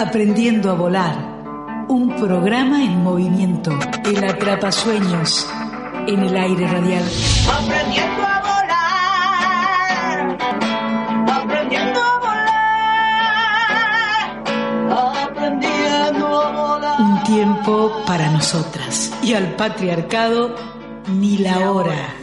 Aprendiendo a volar. Un programa en movimiento. El atrapasueños en el aire radial. Aprendiendo a volar. Aprendiendo a volar. Aprendiendo a volar. Un tiempo para nosotras. Y al patriarcado, ni la hora.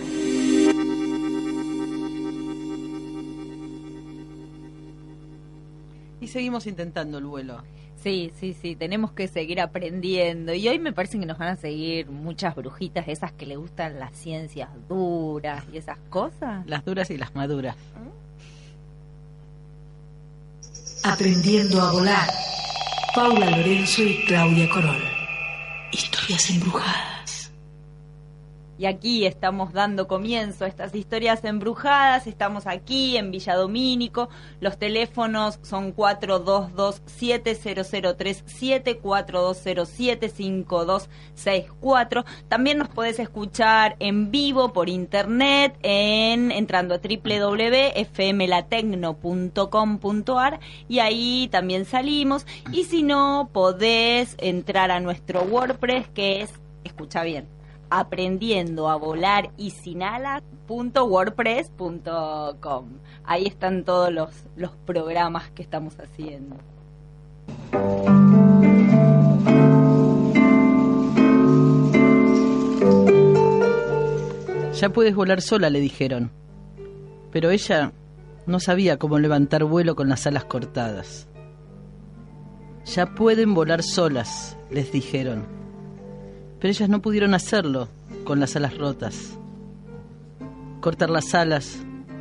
Y seguimos intentando el vuelo. Sí, sí, sí, tenemos que seguir aprendiendo. Y hoy me parece que nos van a seguir muchas brujitas, esas que le gustan las ciencias duras y esas cosas. Las duras y las maduras. Aprendiendo a volar. Paula Lorenzo y Claudia Corol. Historias embrujadas. Y aquí estamos dando comienzo a estas historias embrujadas. Estamos aquí en Villa Domínico. Los teléfonos son 4227-0037, 4207-5264. También nos puedes escuchar en vivo por internet en entrando a www.fmlatecno.com.ar y ahí también salimos. Y si no, podés entrar a nuestro WordPress que es, escucha bien, aprendiendo a volar y sin alas.wordpress.com. Ahí están todos los, los programas que estamos haciendo. Ya puedes volar sola, le dijeron. Pero ella no sabía cómo levantar vuelo con las alas cortadas. Ya pueden volar solas, les dijeron. Pero ellas no pudieron hacerlo con las alas rotas. Cortar las alas,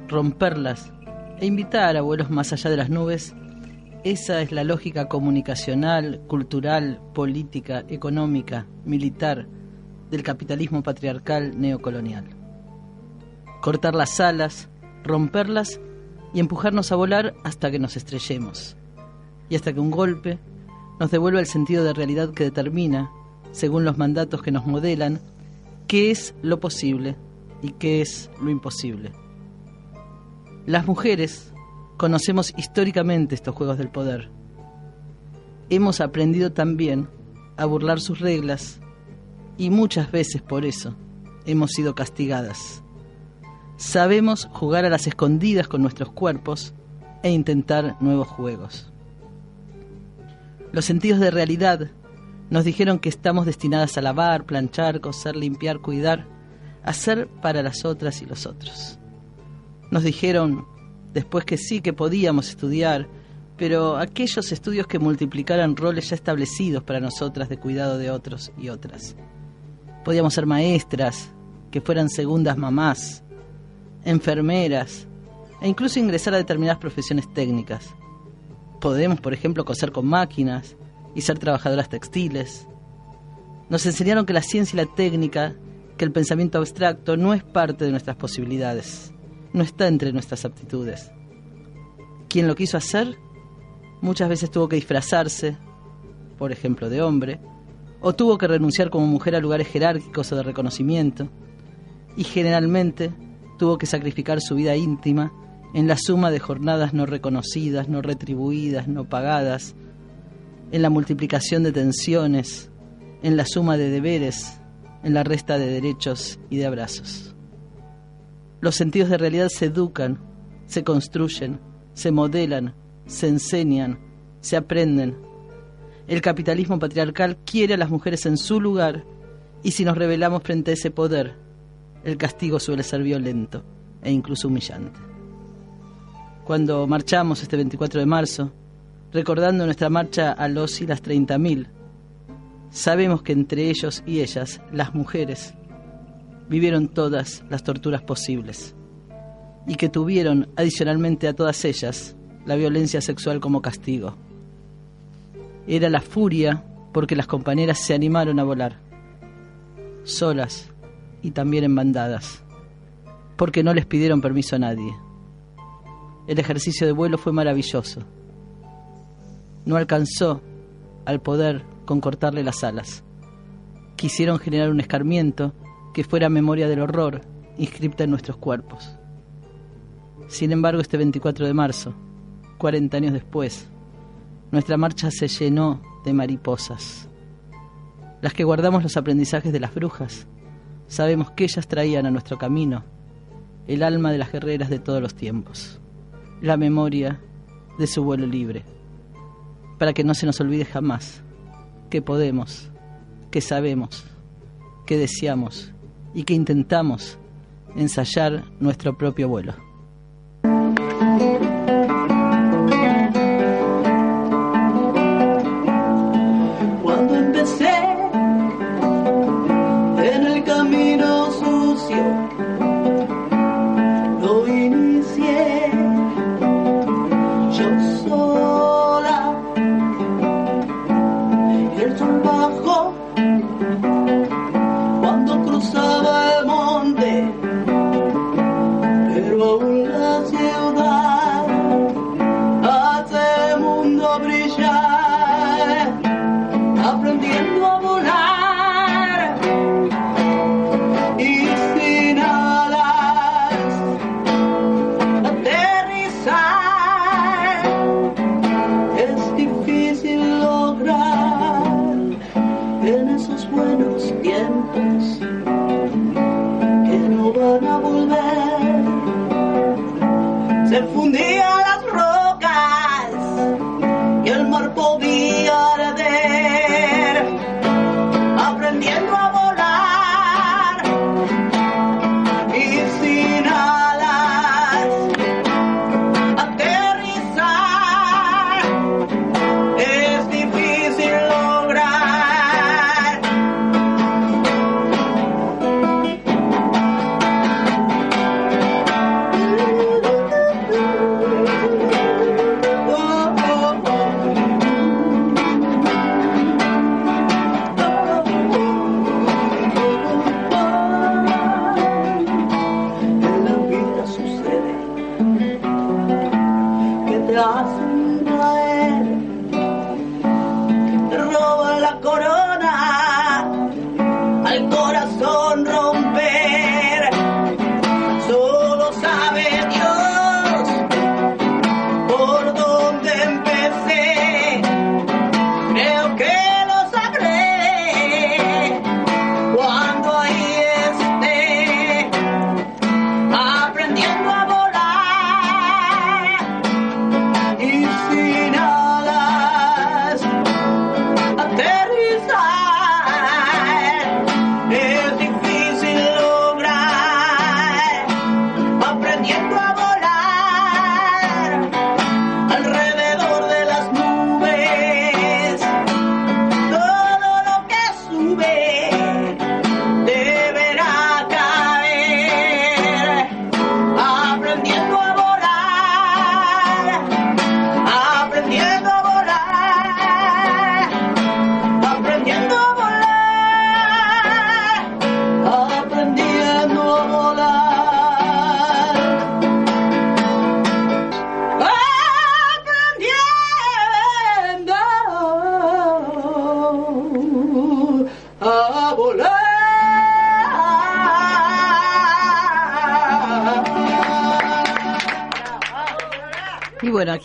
romperlas e invitar a vuelos más allá de las nubes, esa es la lógica comunicacional, cultural, política, económica, militar del capitalismo patriarcal neocolonial. Cortar las alas, romperlas y empujarnos a volar hasta que nos estrellemos. Y hasta que un golpe nos devuelva el sentido de realidad que determina, según los mandatos que nos modelan, qué es lo posible y qué es lo imposible. Las mujeres conocemos históricamente estos juegos del poder. Hemos aprendido también a burlar sus reglas y muchas veces por eso hemos sido castigadas. Sabemos jugar a las escondidas con nuestros cuerpos e intentar nuevos juegos. Los sentidos de realidad nos dijeron que estamos destinadas a lavar, planchar, coser, limpiar, cuidar, hacer para las otras y los otros. Nos dijeron después que sí que podíamos estudiar, pero aquellos estudios que multiplicaran roles ya establecidos para nosotras de cuidado de otros y otras. Podíamos ser maestras, que fueran segundas mamás, enfermeras, e incluso ingresar a determinadas profesiones técnicas. Podemos, por ejemplo, coser con máquinas y ser trabajadoras textiles. Nos enseñaron que la ciencia y la técnica, que el pensamiento abstracto no es parte de nuestras posibilidades, no está entre nuestras aptitudes. Quien lo quiso hacer, muchas veces tuvo que disfrazarse, por ejemplo, de hombre, o tuvo que renunciar como mujer a lugares jerárquicos o de reconocimiento, y generalmente tuvo que sacrificar su vida íntima en la suma de jornadas no reconocidas, no retribuidas, no pagadas, en la multiplicación de tensiones, en la suma de deberes, en la resta de derechos y de abrazos. Los sentidos de realidad se educan, se construyen, se modelan, se enseñan, se aprenden. El capitalismo patriarcal quiere a las mujeres en su lugar y si nos rebelamos frente a ese poder, el castigo suele ser violento e incluso humillante. Cuando marchamos este 24 de marzo, recordando nuestra marcha a los y las 30.000, sabemos que entre ellos y ellas, las mujeres, vivieron todas las torturas posibles y que tuvieron, adicionalmente a todas ellas, la violencia sexual como castigo. Era la furia porque las compañeras se animaron a volar, solas y también en bandadas, porque no les pidieron permiso a nadie. El ejercicio de vuelo fue maravilloso. No alcanzó al poder con cortarle las alas. Quisieron generar un escarmiento que fuera memoria del horror inscripta en nuestros cuerpos. Sin embargo, este 24 de marzo, 40 años después, nuestra marcha se llenó de mariposas. Las que guardamos los aprendizajes de las brujas, sabemos que ellas traían a nuestro camino el alma de las guerreras de todos los tiempos, la memoria de su vuelo libre, para que no se nos olvide jamás que podemos, que sabemos, que deseamos y que intentamos ensayar nuestro propio vuelo.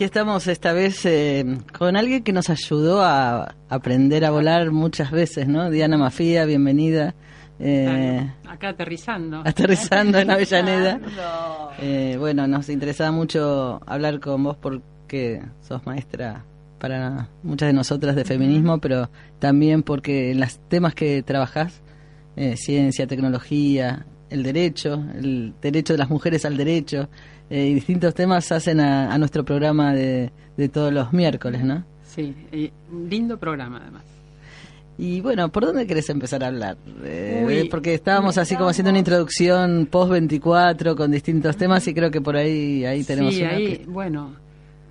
Aquí estamos esta vez eh, con alguien que nos ayudó a aprender a volar muchas veces, ¿no? Diana Mafía, bienvenida. Eh, Acá aterrizando. aterrizando en Avellaneda. Eh, bueno, nos interesaba mucho hablar con vos porque sos maestra para muchas de nosotras de feminismo, pero también porque en los temas que trabajás, eh, ciencia, tecnología, el derecho, el derecho de las mujeres al derecho, eh, y distintos temas hacen a, a nuestro programa de, de todos los miércoles, ¿no? Sí, un lindo programa además. Y bueno, ¿por dónde querés empezar a hablar? Eh, Uy. eh, porque estábamos así como haciendo una introducción post 24 con distintos temas y creo que por ahí ahí tenemos sí, una ahí, pista. bueno,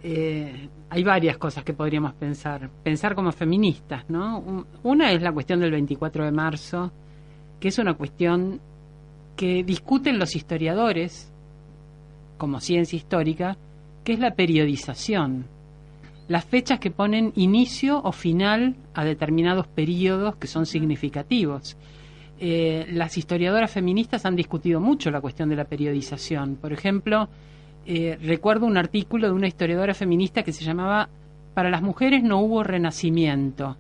eh, hay varias cosas que podríamos pensar. Pensar como feministas, ¿no? Un- Una es la cuestión del 24 de marzo, que es una cuestión que discuten los historiadores como ciencia histórica, que es la periodización. Las fechas que ponen inicio o final a determinados periodos que son significativos. Eh, las historiadoras feministas han discutido mucho la cuestión de la periodización. Por ejemplo, eh, recuerdo un artículo de una historiadora feminista que se llamaba para las mujeres no hubo renacimiento.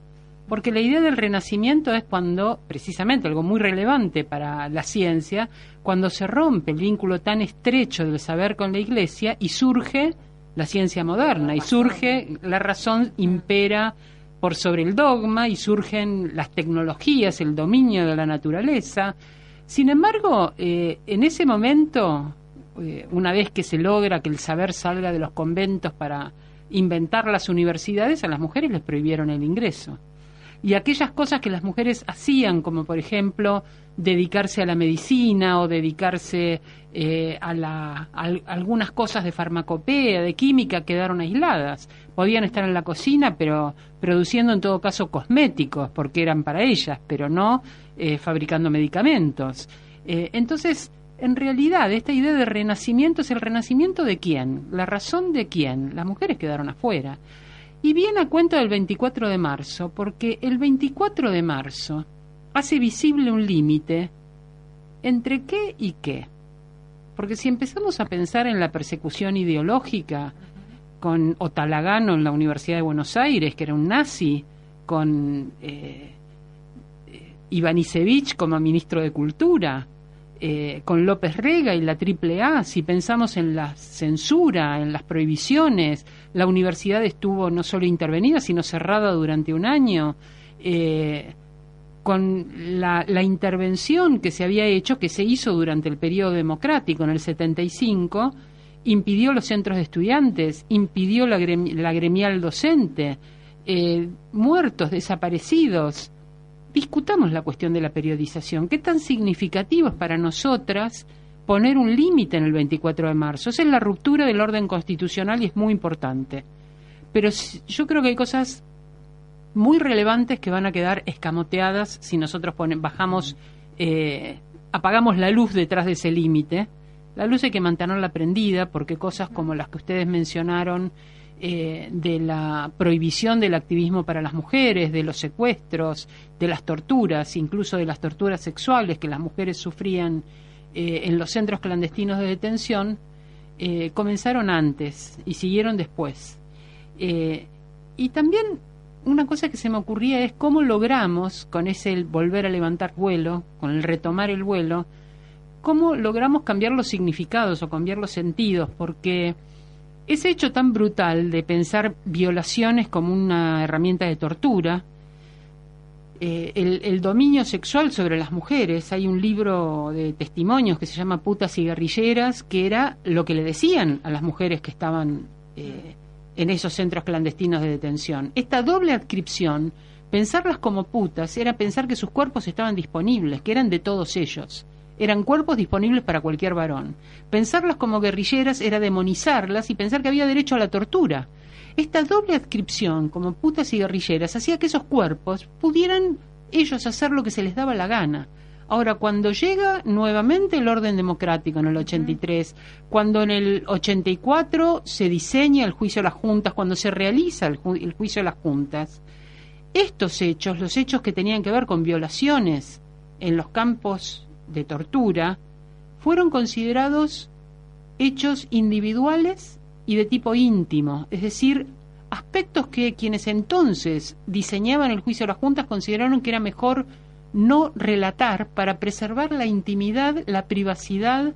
Porque la idea del renacimiento es cuando, precisamente, algo muy relevante para la ciencia, cuando se rompe el vínculo tan estrecho del saber con la Iglesia y surge la ciencia moderna, y surge la razón impera por sobre el dogma, y surgen las tecnologías, el dominio de la naturaleza. Sin embargo, eh, en ese momento, eh, una vez que se logra que el saber salga de los conventos para inventar las universidades, a las mujeres les prohibieron el ingreso y aquellas cosas que las mujeres hacían, como por ejemplo dedicarse a la medicina o dedicarse eh, a, la, algunas cosas de farmacopea, de química, quedaron aisladas. Podían estar en la cocina, pero produciendo en todo caso cosméticos, porque eran para ellas, pero no eh, fabricando medicamentos. Eh, entonces, en realidad, esta idea de renacimiento es el renacimiento de quién, la razón de quién. Las mujeres quedaron afuera. Y viene a cuenta del 24 de marzo, porque el 24 de marzo hace visible un límite entre qué y qué. Porque si empezamos a pensar en la persecución ideológica con Otalagano en la Universidad de Buenos Aires, que era un nazi, con eh, eh como ministro de Cultura, eh, con López Rega y la AAA, si pensamos en la censura, en las prohibiciones, la universidad estuvo no solo intervenida, sino cerrada durante un año. Eh, con la, intervención que se había hecho, que se hizo durante el periodo democrático en el 75, impidió los centros de estudiantes, impidió la, gremial docente, eh, muertos, desaparecidos, discutamos la cuestión de la periodización. ¿Qué tan significativo es para nosotras poner un límite en el 24 de marzo? Esa es la ruptura del orden constitucional y es muy importante. Pero yo creo que hay cosas muy relevantes que van a quedar escamoteadas si nosotros bajamos, eh, apagamos la luz detrás de ese límite. La luz hay que mantenerla prendida porque cosas como las que ustedes mencionaron, eh, de la prohibición del activismo para las mujeres, de los secuestros, de las torturas, incluso de las torturas sexuales que las mujeres sufrían eh, en los centros clandestinos de detención, eh, comenzaron antes y siguieron después. y también una cosa que se me ocurría es cómo logramos, con ese volver a levantar vuelo, con el retomar el vuelo, cómo logramos cambiar los significados o cambiar los sentidos, porque ese hecho tan brutal de pensar violaciones como una herramienta de tortura, eh, el, dominio sexual sobre las mujeres, hay un libro de testimonios que se llama Putas y Guerrilleras, que era lo que le decían a las mujeres que estaban eh, en esos centros clandestinos de detención. Esta doble adscripción, pensarlas como putas, era pensar que sus cuerpos estaban disponibles, que eran de todos ellos eran cuerpos disponibles para cualquier varón. Pensarlas como guerrilleras era demonizarlas y pensar que había derecho a la tortura. Esta doble adscripción como putas y guerrilleras hacía que esos cuerpos pudieran ellos hacer lo que se les daba la gana. Ahora, cuando llega nuevamente el orden democrático en el 83, cuando en el 84 se diseña el juicio a las juntas, cuando se realiza el, el juicio a las juntas, estos hechos, los hechos que tenían que ver con violaciones en los campos de tortura fueron considerados hechos individuales y de tipo íntimo, es decir, aspectos que quienes entonces diseñaban el juicio de las juntas consideraron que era mejor no relatar para preservar la intimidad, la privacidad,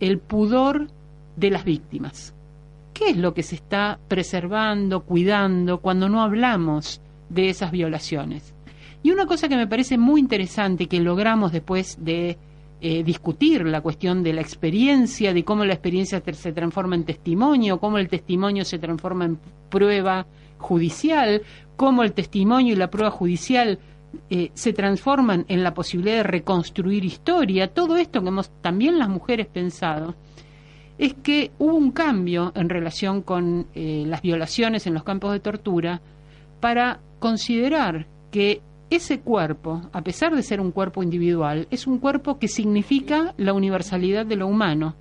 el pudor de las víctimas. ¿Qué es lo que se está preservando, cuidando, cuando no hablamos de esas violaciones? Y una cosa que me parece muy interesante que logramos después de eh, discutir la cuestión de la experiencia, de cómo la experiencia se transforma en testimonio, cómo el testimonio se transforma en prueba judicial, cómo el testimonio y la prueba judicial eh, se transforman en la posibilidad de reconstruir historia, todo esto que hemos también las mujeres pensado, es que hubo un cambio en relación con eh, las violaciones en los campos de tortura para considerar que ese cuerpo, a pesar de ser un cuerpo individual, es un cuerpo que significa la universalidad de lo humano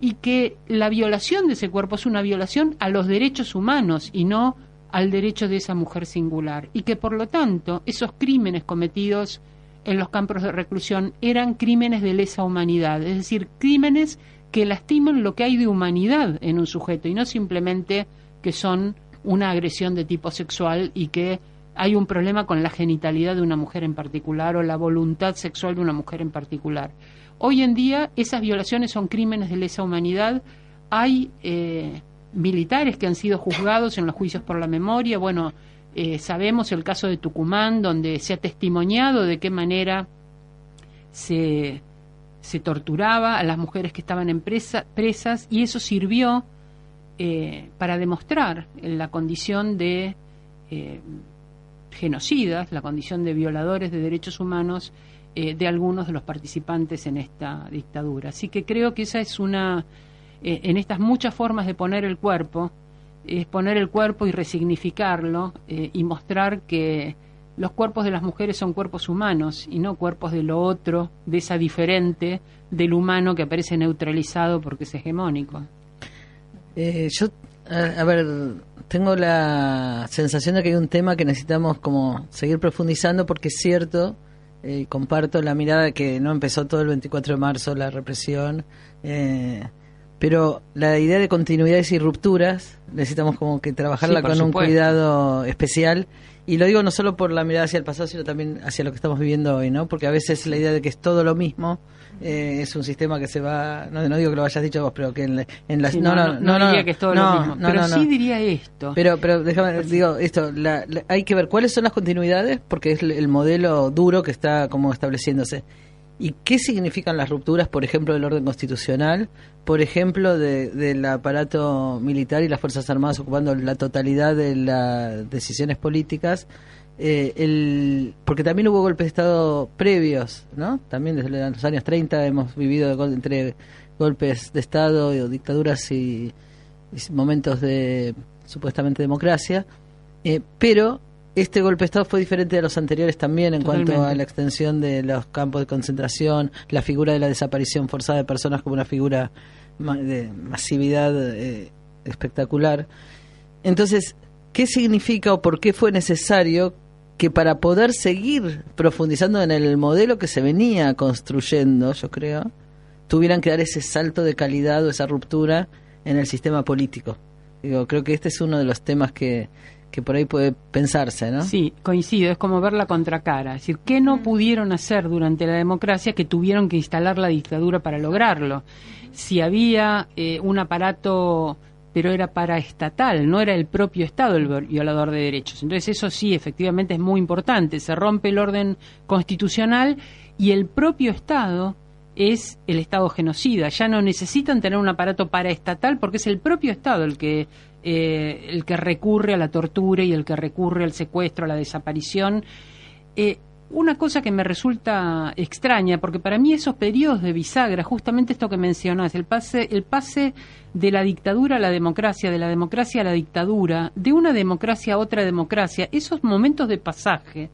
y que la violación de ese cuerpo es una violación a los derechos humanos y no al derecho de esa mujer singular. Y que por lo tanto esos crímenes cometidos en los campos de reclusión eran crímenes de lesa humanidad, es decir, crímenes que lastiman lo que hay de humanidad en un sujeto y no simplemente que son una agresión de tipo sexual y que hay un problema con la genitalidad de una mujer en particular o la voluntad sexual de una mujer en particular. Hoy en día esas violaciones son crímenes de lesa humanidad. Hay eh, militares que han sido juzgados en los juicios por la memoria. Bueno, eh, sabemos el caso de Tucumán, donde se ha testimoniado de qué manera se, torturaba a las mujeres que estaban en presas y eso sirvió eh, para demostrar la condición de genocidas, la condición de violadores de derechos humanos de algunos de los participantes en esta dictadura. Así que creo que esa es una, en estas muchas formas de poner el cuerpo, es poner el cuerpo y resignificarlo eh, y mostrar que los cuerpos de las mujeres son cuerpos humanos y no cuerpos de lo otro, de esa diferente del humano que aparece neutralizado porque es hegemónico. Eh, yo, a, ver, tengo la sensación de que hay un tema que necesitamos como seguir profundizando porque es cierto, eh, comparto la mirada que no empezó todo el 24 de marzo la represión. Eh, pero la idea de continuidades y rupturas necesitamos como que trabajarla con un cuidado especial y lo digo no solo por la mirada hacia el pasado sino también hacia lo que estamos viviendo hoy no porque a veces la idea de que es todo lo mismo eh, es un sistema que se va no, no digo que lo hayas dicho vos pero que en, en las no, no, no, diría que es todo lo mismo pero sí diría esto. Pero pero déjame digo esto hay que ver cuáles son las continuidades porque es el modelo duro que está como estableciéndose ¿Y qué significan las rupturas, por ejemplo, del orden constitucional, por ejemplo, del aparato militar y las Fuerzas Armadas ocupando la totalidad de las decisiones políticas? Eh, el, porque también hubo golpes de Estado previos, ¿no? También desde los años 30 hemos vivido entre golpes de Estado, y, dictaduras y, momentos de supuestamente democracia, eh, pero este golpe de Estado fue diferente de los anteriores también en cuanto a la extensión de los campos de concentración, la figura de la desaparición forzada de personas como una figura de masividad eh, espectacular. Entonces, ¿qué significa o por qué fue necesario que para poder seguir profundizando en el modelo que se venía construyendo, yo creo, tuvieran que dar ese salto de calidad o esa ruptura en el sistema político? Digo, creo que este es uno de los temas que que por ahí puede pensarse, ¿no? Sí, coincido, es como ver la contracara, es decir, ¿qué no pudieron hacer durante la democracia que tuvieron que instalar la dictadura para lograrlo? Si había eh, un aparato pero era paraestatal, no era el propio Estado el violador de derechos. Entonces eso sí, efectivamente es muy importante. Se rompe el orden constitucional y el propio Estado es el Estado genocida. Ya no necesitan tener un aparato paraestatal porque es el propio Estado el que eh, el que recurre a la tortura y el que recurre al secuestro, a la desaparición. Eh, una cosa que me resulta extraña, porque para mí esos periodos de bisagra, justamente esto que mencionas, el pase, el pase de la dictadura a la democracia, de la democracia a la dictadura, de una democracia a otra democracia, esos momentos de pasaje,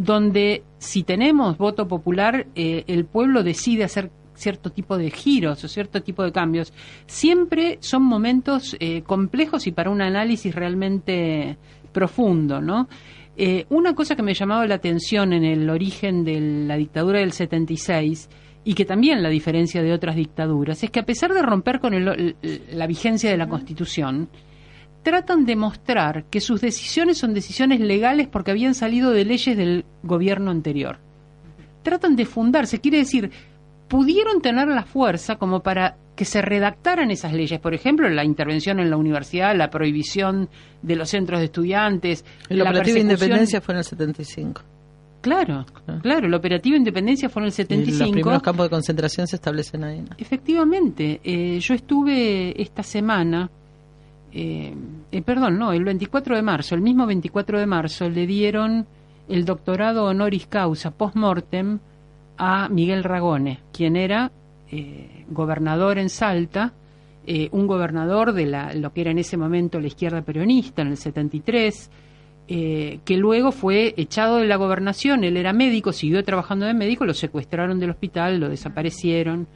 donde si tenemos voto popular, eh, el pueblo decide hacer cierto tipo de giros o cierto tipo de cambios, siempre son momentos eh, complejos y para un análisis realmente profundo, ¿no? Eh, una cosa que me ha llamado la atención en el origen de la dictadura del 76 y que también la diferencia de otras dictaduras es que a pesar de romper con la vigencia de la Constitución, tratan de mostrar que sus decisiones son decisiones legales porque habían salido de leyes del gobierno anterior. Tratan de fundarse, quiere decir, pudieron tener la fuerza como para que se redactaran esas leyes, por ejemplo, la intervención en la universidad, la prohibición de los centros de estudiantes. El operativo de independencia fue en el 75. Claro, claro, el operativo independencia fue en el 75. Y los primeros campos de concentración se establecen ahí. Efectivamente, eh, yo estuve esta semana, eh, eh, perdón, no, el 24 de marzo, el mismo 24 de marzo, le dieron el doctorado honoris causa post-mortem a Miguel Ragone, quien era eh, gobernador en Salta, un gobernador de la, lo que era en ese momento la izquierda peronista, en el 73, eh, que luego fue echado de la gobernación, él era médico, siguió trabajando de médico, lo secuestraron del hospital, lo desaparecieron.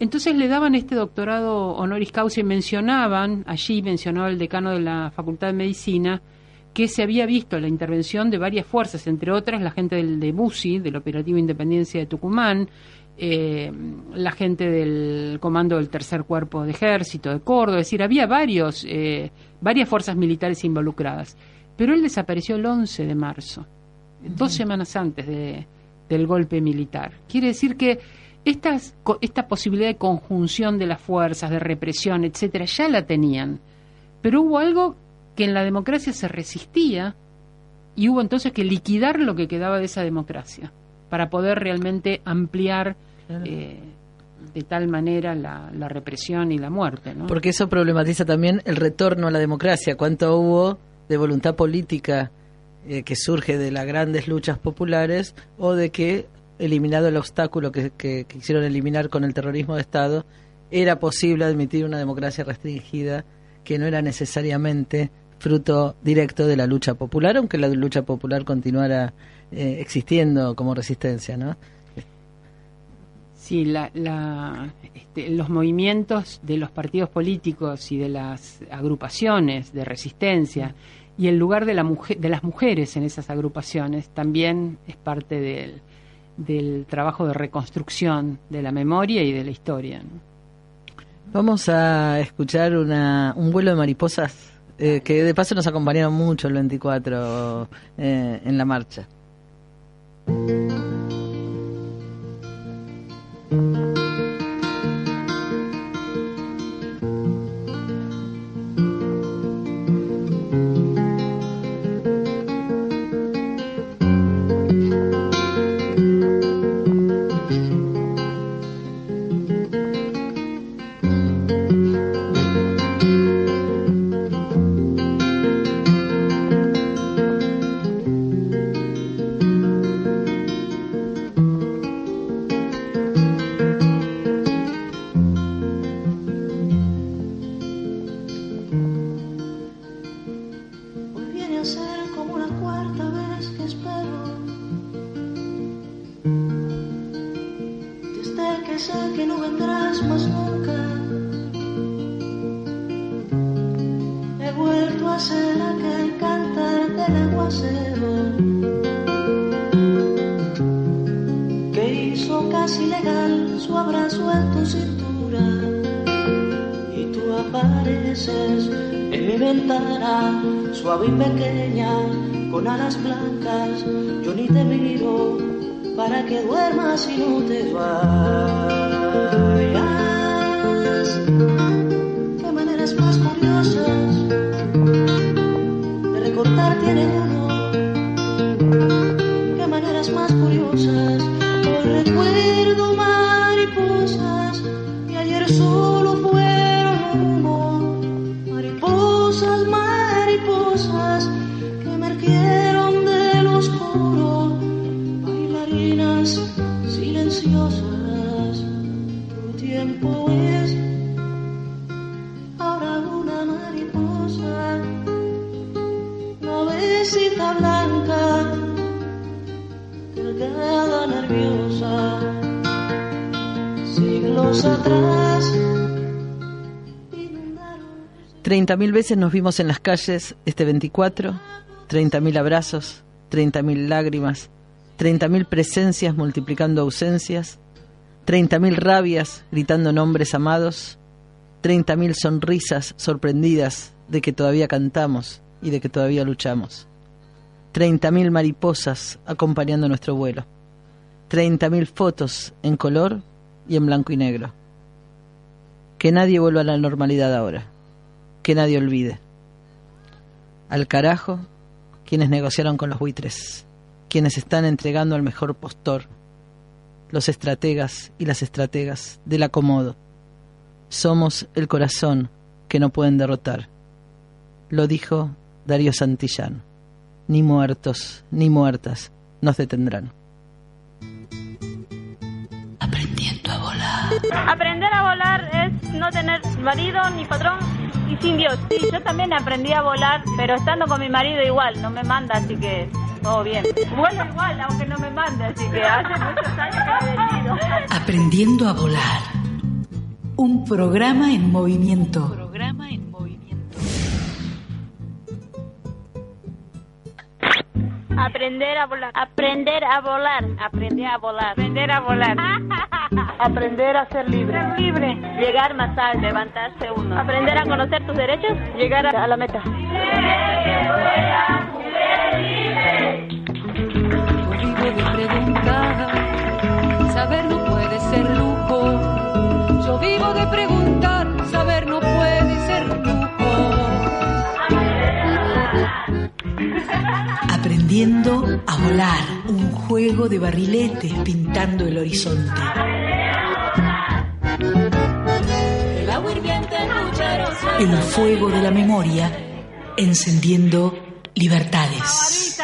Entonces le daban este doctorado honoris causa y mencionaban, allí mencionaba el decano de la Facultad de Medicina, que se había visto la intervención de varias fuerzas, entre otras la gente del, de BUSI, del Operativo Independencia de Tucumán, eh, la gente del comando del tercer cuerpo de ejército de Córdoba, es decir, había varios, eh, varias fuerzas militares involucradas. Pero él desapareció el 11 de marzo, dos semanas antes de, del golpe militar. Quiere decir que estas, esta posibilidad de conjunción de las fuerzas, de represión, etcétera, ya la tenían. Pero hubo algo que en la democracia se resistía y hubo entonces que liquidar lo que quedaba de esa democracia para poder realmente ampliar eh, de tal manera la, la represión y la muerte. ¿no? Porque eso problematiza también el retorno a la democracia. ¿Cuánto hubo de voluntad política eh, que surge de las grandes luchas populares o de que, eliminado el obstáculo que, quisieron eliminar con el terrorismo de Estado, era posible admitir una democracia restringida que no era necesariamente fruto directo de la lucha popular, aunque la lucha popular continuara eh, existiendo como resistencia, ¿no? Sí, la, este, los movimientos de los partidos políticos y de las agrupaciones de resistencia y el lugar de, la mujer, de las mujeres en esas agrupaciones también es parte del, del trabajo de reconstrucción de la memoria y de la historia. Vamos a escuchar una, un vuelo de mariposas eh, que de paso nos acompañaron mucho el 24 eh, en la marcha. Besita blanca delgada, nerviosa, siglos atrás. inundaron 30.000 veces nos vimos en las calles este 24, 30.000 abrazos, 30.000 lágrimas, 30.000 presencias multiplicando ausencias, 30.000 rabias gritando nombres amados, 30.000 sonrisas sorprendidas de que todavía cantamos y de que todavía luchamos, 30.000 mariposas acompañando nuestro vuelo, 30.000 fotos en color y en blanco y negro. Que nadie vuelva a la normalidad ahora que nadie olvide. Al carajo, quienes negociaron con los buitres, quienes están entregando al mejor postor, los estrategas y las estrategas del acomodo. Somos el corazón que no pueden derrotar. Lo dijo Darío Santillán. Ni muertos ni muertas nos detendrán. Aprendiendo a volar. Aprender a volar es no tener marido ni patrón y sin Dios. Sí, yo también aprendí a volar, pero estando con mi marido igual, no me manda, así que todo bien. Vuelo igual, aunque no me mande, así que hace muchos años que me he. Aprendiendo a volar. Un programa en movimiento. Programa en movimiento. Aprender a volar. Aprender a volar. Aprender a volar. Aprender a volar. Aprender a ser libre. libre. Llegar más alto. Levantarse uno. Aprender a conocer tus derechos. Llegar a, la meta. Yo vivo de preguntar, saber no puede ser lujo. Yo vivo de preguntar, saber no puede ser Aprendiendo a volar, un juego de barriletes pintando el horizonte. El fuego de la memoria encendiendo libertades.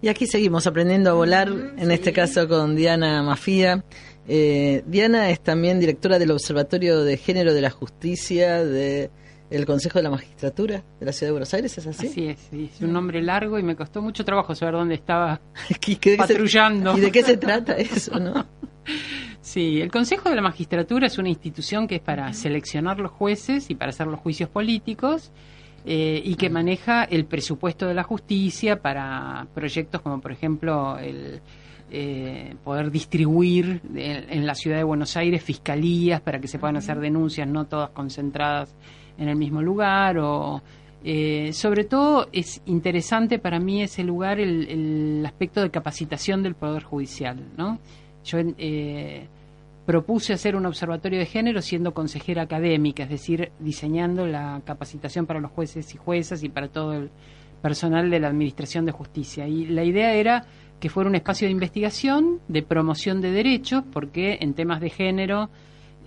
Y aquí seguimos aprendiendo a volar, en este caso con Diana Mafía. Eh, Diana es también directora del Observatorio de Género de la Justicia de el Consejo de la Magistratura de la Ciudad de Buenos Aires, ¿es así? Así es, sí, es un nombre largo y me costó mucho trabajo saber dónde estaba ¿Y patrullando. ¿Y de qué se trata eso, no? Sí, el Consejo de la Magistratura es una institución que es para seleccionar los jueces y para hacer los juicios políticos eh, y que maneja el presupuesto de la justicia para proyectos como, por ejemplo, el eh, poder distribuir en, en la ciudad de Buenos Aires fiscalías para que se puedan hacer denuncias, no todas concentradas en el mismo lugar o eh, sobre todo es interesante para mí ese lugar el, el aspecto de capacitación del poder judicial, ¿no? Yo eh, propuse hacer un observatorio de género siendo consejera académica, es decir, diseñando la capacitación para los jueces y juezas y para todo el personal de la Administración de Justicia. Y la idea era que fuera un espacio de investigación, de promoción de derechos, porque en temas de género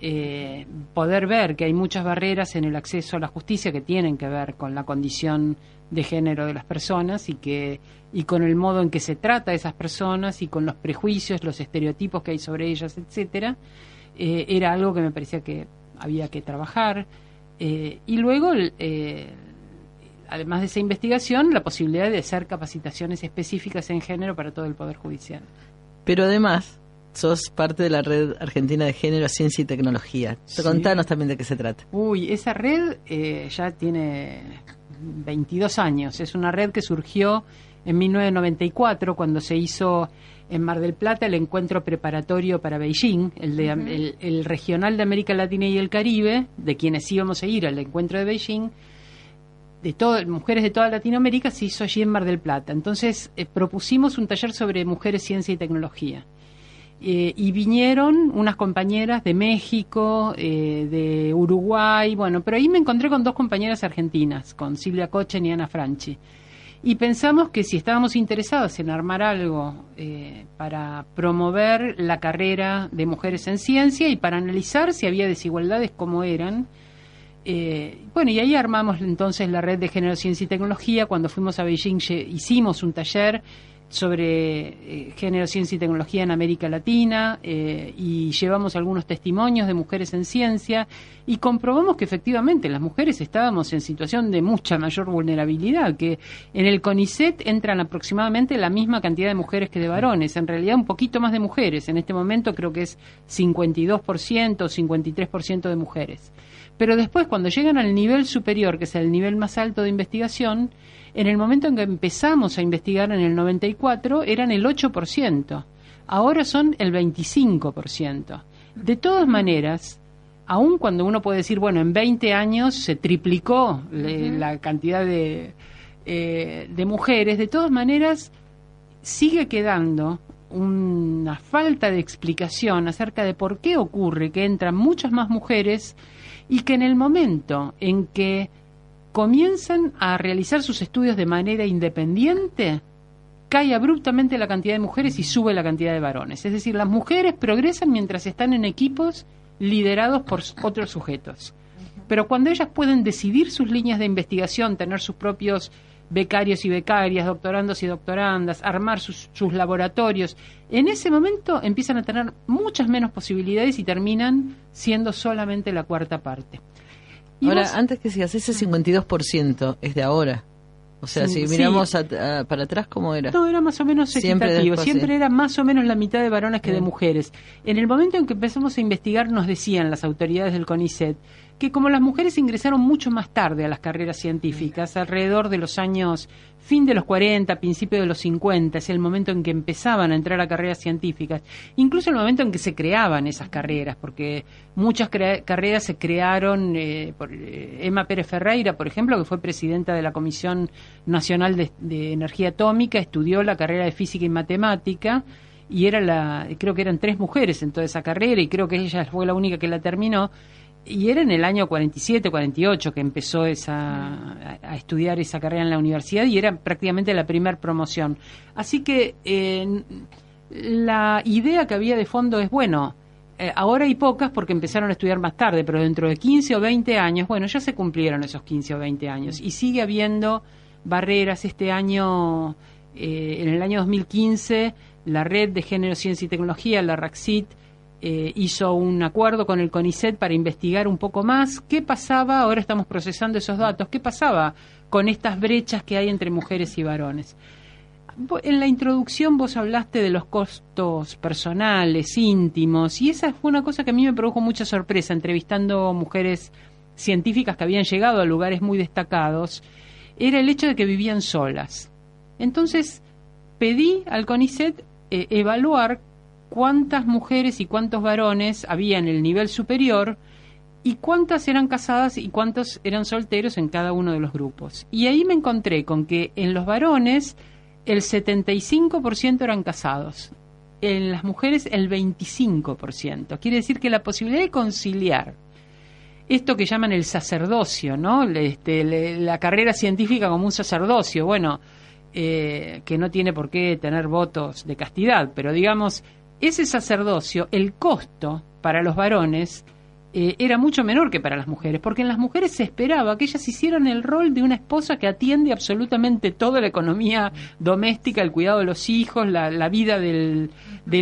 eh, poder ver que hay muchas barreras en el acceso a la justicia que tienen que ver con la condición de género de las personas y que y con el modo en que se trata a esas personas y con los prejuicios, los estereotipos que hay sobre ellas, etcétera, eh, era algo que me parecía que había que trabajar. Eh, y luego, además de esa investigación, la posibilidad de hacer capacitaciones específicas en género para todo el Poder Judicial. Pero además, sos parte de la Red Argentina de Género, Ciencia y Tecnología. Sí. Contanos también de qué se trata. Uy, esa red eh, ya tiene 22 años. Es una red que surgió en 1994 cuando se hizo en Mar del Plata el encuentro preparatorio para Beijing, el, de, el, el regional de América Latina y el Caribe, de quienes íbamos a ir al encuentro de Beijing. De todo, mujeres de toda Latinoamérica se hizo allí en Mar del Plata. Entonces eh, propusimos un taller sobre mujeres, ciencia y tecnología. Eh, y vinieron unas compañeras de México, eh, de Uruguay, bueno, pero ahí me encontré con dos compañeras argentinas, con Silvia Cochen y Ana Franchi. Y pensamos que si estábamos interesados en armar algo para promover la carrera de mujeres en ciencia y para analizar si había desigualdades como eran, eh, bueno, y ahí armamos entonces la red de género, ciencia y tecnología. Cuando fuimos a Beijing hicimos un taller sobre eh, género, ciencia y tecnología en América Latina eh, y llevamos algunos testimonios de mujeres en ciencia y comprobamos que efectivamente las mujeres estábamos en situación de mucha mayor vulnerabilidad, que en el CONICET entran aproximadamente la misma cantidad de mujeres que de varones, en realidad un poquito más de mujeres, en este momento creo que es 52% o 53% de mujeres. Pero después, cuando llegan al nivel superior, que es el nivel más alto de investigación, en el momento en que empezamos a investigar en el 94, eran el 8%. Ahora son el 25%. De todas maneras, aun cuando uno puede decir, bueno, en 20 años se triplicó la cantidad de, eh, de mujeres, de todas maneras sigue quedando una falta de explicación acerca de por qué ocurre que entran muchas más mujeres y que en el momento en que comienzan a realizar sus estudios de manera independiente, cae abruptamente la cantidad de mujeres y sube la cantidad de varones. Es decir, las mujeres progresan mientras están en equipos liderados por otros sujetos. Pero cuando ellas pueden decidir sus líneas de investigación, tener sus propios becarios y becarias, doctorandos y doctorandas, armar sus, sus laboratorios, en ese momento empiezan a tener muchas menos posibilidades y terminan siendo solamente la cuarta parte. Y Ahora, vos- antes que sigas, ese 52% es de ahora. O sea, Sí, si sí. miramos a- a- para atrás, ¿cómo era? No, era más o menos Siempre equitativo. Siempre era más o menos la mitad de varones que de mujeres. En el momento en que empezamos a investigar, nos decían las autoridades del CONICET, que como las mujeres ingresaron mucho más tarde a las carreras científicas, alrededor de los años fin de los 40, principio de los 50, es el momento en que empezaban a entrar a carreras científicas, incluso el momento en que se creaban esas carreras, porque muchas carreras se crearon eh, por eh, Emma Pérez Ferreira, por ejemplo, que fue presidenta de la Comisión Nacional de, de Energía Atómica, estudió la carrera de física y matemática, y era la, creo que eran tres mujeres en toda esa carrera, y creo que ella fue la única que la terminó, y era en el año 47, 48 que empezó esa, a, estudiar esa carrera en la universidad y era prácticamente la primera promoción. Así que la idea que había de fondo es, bueno, eh, ahora hay pocas porque empezaron a estudiar más tarde, pero dentro de 15 o 20 años, bueno, ya se cumplieron esos 15 o 20 años y sigue habiendo barreras. Este año, eh, en el año 2015, la Red de Género, Ciencia y Tecnología, la RACCIT, eh, hizo un acuerdo con el CONICET para investigar un poco más qué pasaba, ahora estamos procesando esos datos, qué pasaba con estas brechas que hay entre mujeres y varones. En la introducción vos hablaste de los costos personales, íntimos, y esa fue una cosa que a mí me produjo mucha sorpresa entrevistando mujeres científicas que habían llegado a lugares muy destacados, era el hecho de que vivían solas. Entonces pedí al CONICET eh, evaluar cuántas mujeres y cuántos varones había en el nivel superior y cuántas eran casadas y cuántos eran solteros en cada uno de los grupos. Y ahí me encontré con que en los varones el 75% eran casados, en las mujeres el 25%. Quiere decir que la posibilidad de conciliar esto que llaman el sacerdocio, ¿no? Este, la carrera científica como un sacerdocio, bueno, eh, que no tiene por qué tener votos de castidad, pero digamos, ese sacerdocio, el costo para los varones eh, era mucho menor que para las mujeres, porque en las mujeres se esperaba que ellas hicieran el rol de una esposa que atiende absolutamente toda la economía doméstica, el cuidado de los hijos, la, vida del,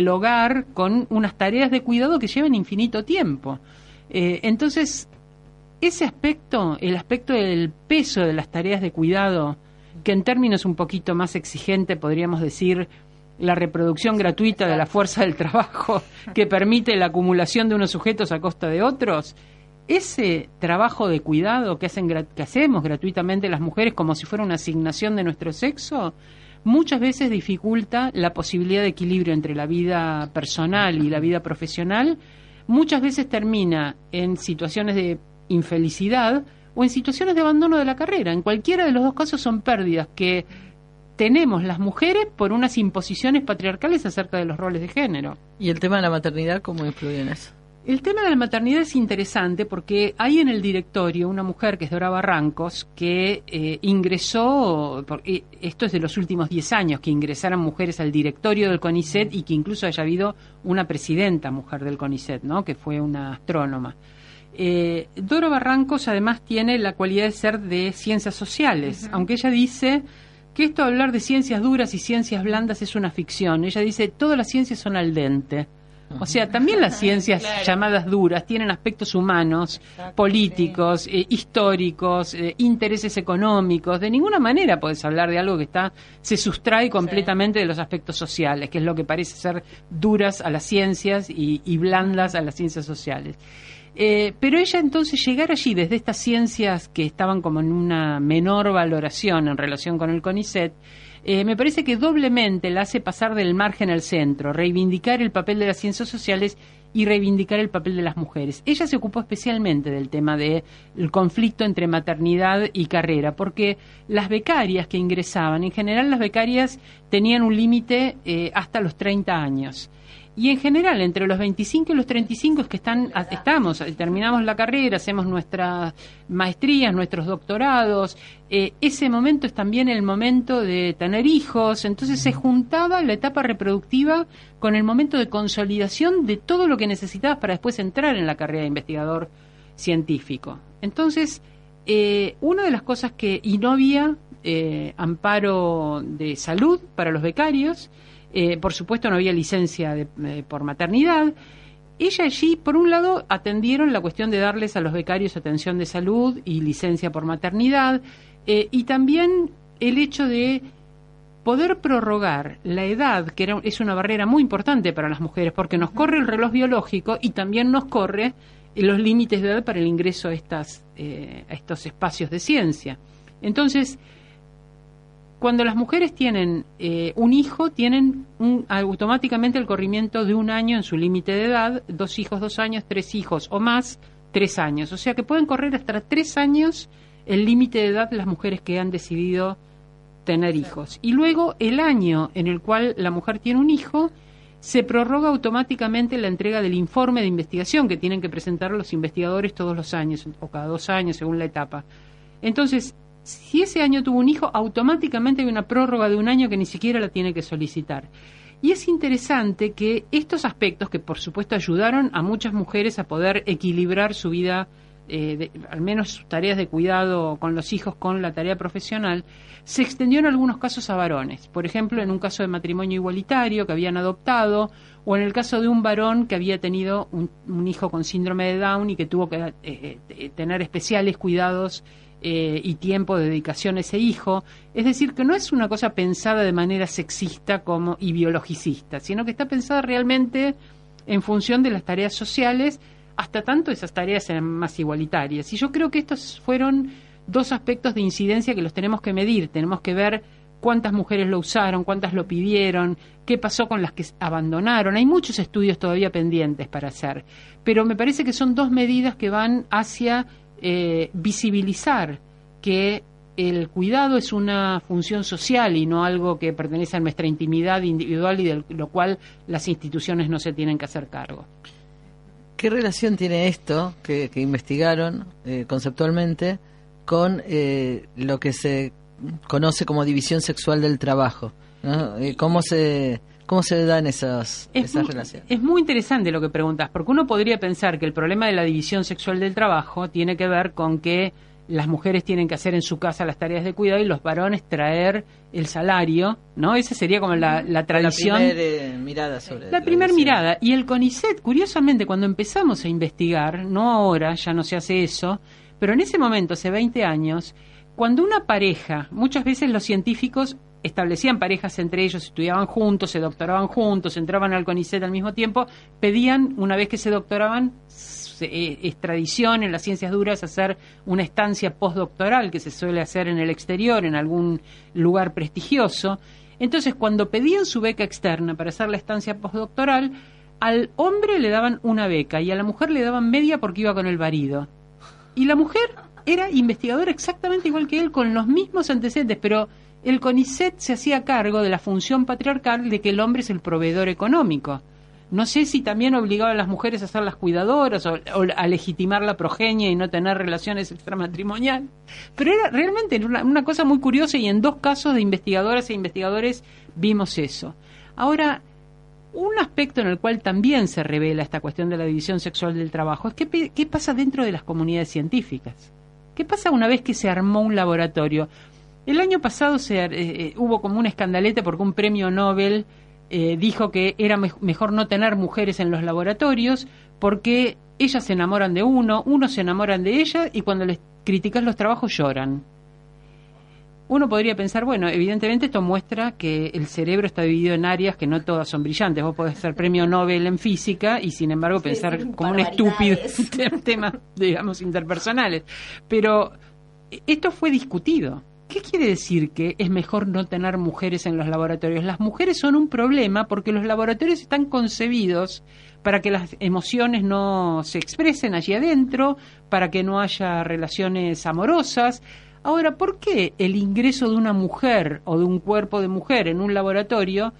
hogar, con unas tareas de cuidado que llevan infinito tiempo. Eh, entonces, ese aspecto, el aspecto del peso de las tareas de cuidado, que en términos un poquito más exigentes podríamos decir la reproducción gratuita de la fuerza del trabajo que permite la acumulación de unos sujetos a costa de otros, ese trabajo de cuidado que, hacen, que hacemos gratuitamente las mujeres como si fuera una asignación de nuestro sexo, muchas veces dificulta la posibilidad de equilibrio entre la vida personal y la vida profesional, muchas veces termina en situaciones de infelicidad o en situaciones de abandono de la carrera. En cualquiera de los dos casos son pérdidas que tenemos las mujeres por unas imposiciones patriarcales acerca de los roles de género. ¿Y el tema de la maternidad cómo influye en eso? El tema de la maternidad es interesante porque hay en el directorio una mujer que es Dora Barrancos que eh, ingresó, esto es de los últimos 10 años, que ingresaran mujeres al directorio del CONICET y que incluso haya habido una presidenta mujer del CONICET, ¿no? que fue una astrónoma. Eh, Dora Barrancos además tiene la cualidad de ser de ciencias sociales, aunque ella dice que esto de hablar de ciencias duras y ciencias blandas es una ficción. Ella dice, todas las ciencias son al dente. O sea, también las ciencias llamadas duras tienen aspectos humanos, políticos, eh, históricos, eh, intereses económicos. De ninguna manera puedes hablar de algo que está se sustrae completamente de los aspectos sociales, que es lo que parece ser duras a las ciencias y blandas a las ciencias sociales. Eh, pero ella entonces llegar allí desde estas ciencias que estaban como en una menor valoración en relación con el CONICET, eh, me parece que doblemente la hace pasar del margen al centro, reivindicar el papel de las ciencias sociales y reivindicar el papel de las mujeres. Ella se ocupó especialmente del tema del conflicto entre maternidad y carrera, porque las becarias que ingresaban, en general las becarias tenían un límite eh, hasta los 30 años. Y en general, entre los 25 y los 35 es que están, estamos, terminamos la carrera, hacemos nuestras maestrías, nuestros doctorados. Eh, ese momento es también el momento de tener hijos. Entonces se juntaba la etapa reproductiva con el momento de consolidación de todo lo que necesitabas para después entrar en la carrera de investigador científico. Entonces, eh, una de las cosas que, y no había eh, amparo de salud para los becarios, eh, por supuesto, no había licencia eh, por maternidad. Ella allí, por un lado, atendieron la cuestión de darles a los becarios atención de salud y licencia por maternidad, eh, y también el hecho de poder prorrogar la edad, que era, es una barrera muy importante para las mujeres, porque nos corre el reloj biológico y también nos corre los límites de edad para el ingreso a, estas, a estos espacios de ciencia. Entonces, cuando las mujeres tienen eh, un hijo, tienen automáticamente el corrimiento de un año en su límite de edad, dos hijos, dos años, tres hijos o más, tres años. O sea que pueden correr hasta tres años el límite de edad de las mujeres que han decidido tener hijos. Y luego el año en el cual la mujer tiene un hijo, se prorroga automáticamente la entrega del informe de investigación que tienen que presentar los investigadores todos los años o cada dos años según la etapa. Entonces, si ese año tuvo un hijo, automáticamente hay una prórroga de un año que ni siquiera la tiene que solicitar. Y es interesante que estos aspectos, que por supuesto ayudaron a muchas mujeres a poder equilibrar su vida, eh, al menos sus tareas de cuidado con los hijos con la tarea profesional, se extendió en algunos casos a varones. Por ejemplo, en un caso de matrimonio igualitario que habían adoptado, o en el caso de un varón que había tenido un, hijo con síndrome de Down y que tuvo que eh, eh, tener especiales cuidados eh, y tiempo de dedicación a ese hijo. Es decir, que no es una cosa pensada de manera sexista como y biologicista, sino que está pensada realmente en función de las tareas sociales, hasta tanto esas tareas sean más igualitarias. Y yo creo que estos fueron dos aspectos de incidencia que los tenemos que medir. Tenemos que ver cuántas mujeres lo usaron, cuántas lo pidieron, qué pasó con las que abandonaron. Hay muchos estudios todavía pendientes para hacer, pero me parece que son dos medidas que van hacia eh, visibilizar que el cuidado es una función social y no algo que pertenece a nuestra intimidad individual y de lo cual las instituciones no se tienen que hacer cargo. ¿Qué relación tiene esto que, investigaron eh, conceptualmente con eh, lo que se conoce como división sexual del trabajo? ¿Cómo se ¿Cómo se dan esas, esas relaciones? Es muy interesante lo que preguntas, porque uno podría pensar que el problema de la división sexual del trabajo tiene que ver con que las mujeres tienen que hacer en su casa las tareas de cuidado y los varones traer el salario, ¿no? Esa sería como la, la tradición. La primera eh, mirada sobre La primera mirada. Y el CONICET, curiosamente, cuando empezamos a investigar, no ahora, ya no se hace eso, pero en ese momento, hace 20 años, cuando una pareja, muchas veces los científicos establecían parejas entre ellos, estudiaban juntos, se doctoraban juntos, entraban al CONICET al mismo tiempo, pedían, una vez que se doctoraban, eh, es tradición en las ciencias duras hacer una estancia postdoctoral que se suele hacer en el exterior, en algún lugar prestigioso. Entonces, cuando pedían su beca externa para hacer la estancia postdoctoral, al hombre le daban una beca y a la mujer le daban media porque iba con el marido. Y la mujer era investigadora exactamente igual que él, con los mismos antecedentes, pero el CONICET se hacía cargo de la función patriarcal de que el hombre es el proveedor económico. No sé si también obligaba a las mujeres a ser las cuidadoras o, a legitimar la progenie y no tener relaciones extramatrimoniales. Pero era realmente una, cosa muy curiosa y en dos casos de investigadoras e investigadores vimos eso. Ahora, un aspecto en el cual también se revela esta cuestión de la división sexual del trabajo es qué pasa dentro de las comunidades científicas. ¿Qué pasa una vez que se armó un laboratorio? El año pasado se, eh, eh, hubo como un escandalete porque un premio Nobel eh, dijo que era mejor no tener mujeres en los laboratorios porque ellas se enamoran de uno, uno se enamoran de ella y cuando les criticas los trabajos lloran. Uno podría pensar, bueno, evidentemente esto muestra que el cerebro está dividido en áreas que no todas son brillantes. Vos podés ser premio Nobel en física y sin embargo pensar como un estúpido en temas, digamos, interpersonales. Pero esto fue discutido ¿Qué quiere decir que es mejor no tener mujeres en los laboratorios? Las mujeres son un problema porque los laboratorios están concebidos para que las emociones no se expresen allí adentro, para que no haya relaciones amorosas. Ahora, ¿por qué el ingreso de una mujer o de un cuerpo de mujer en un laboratorio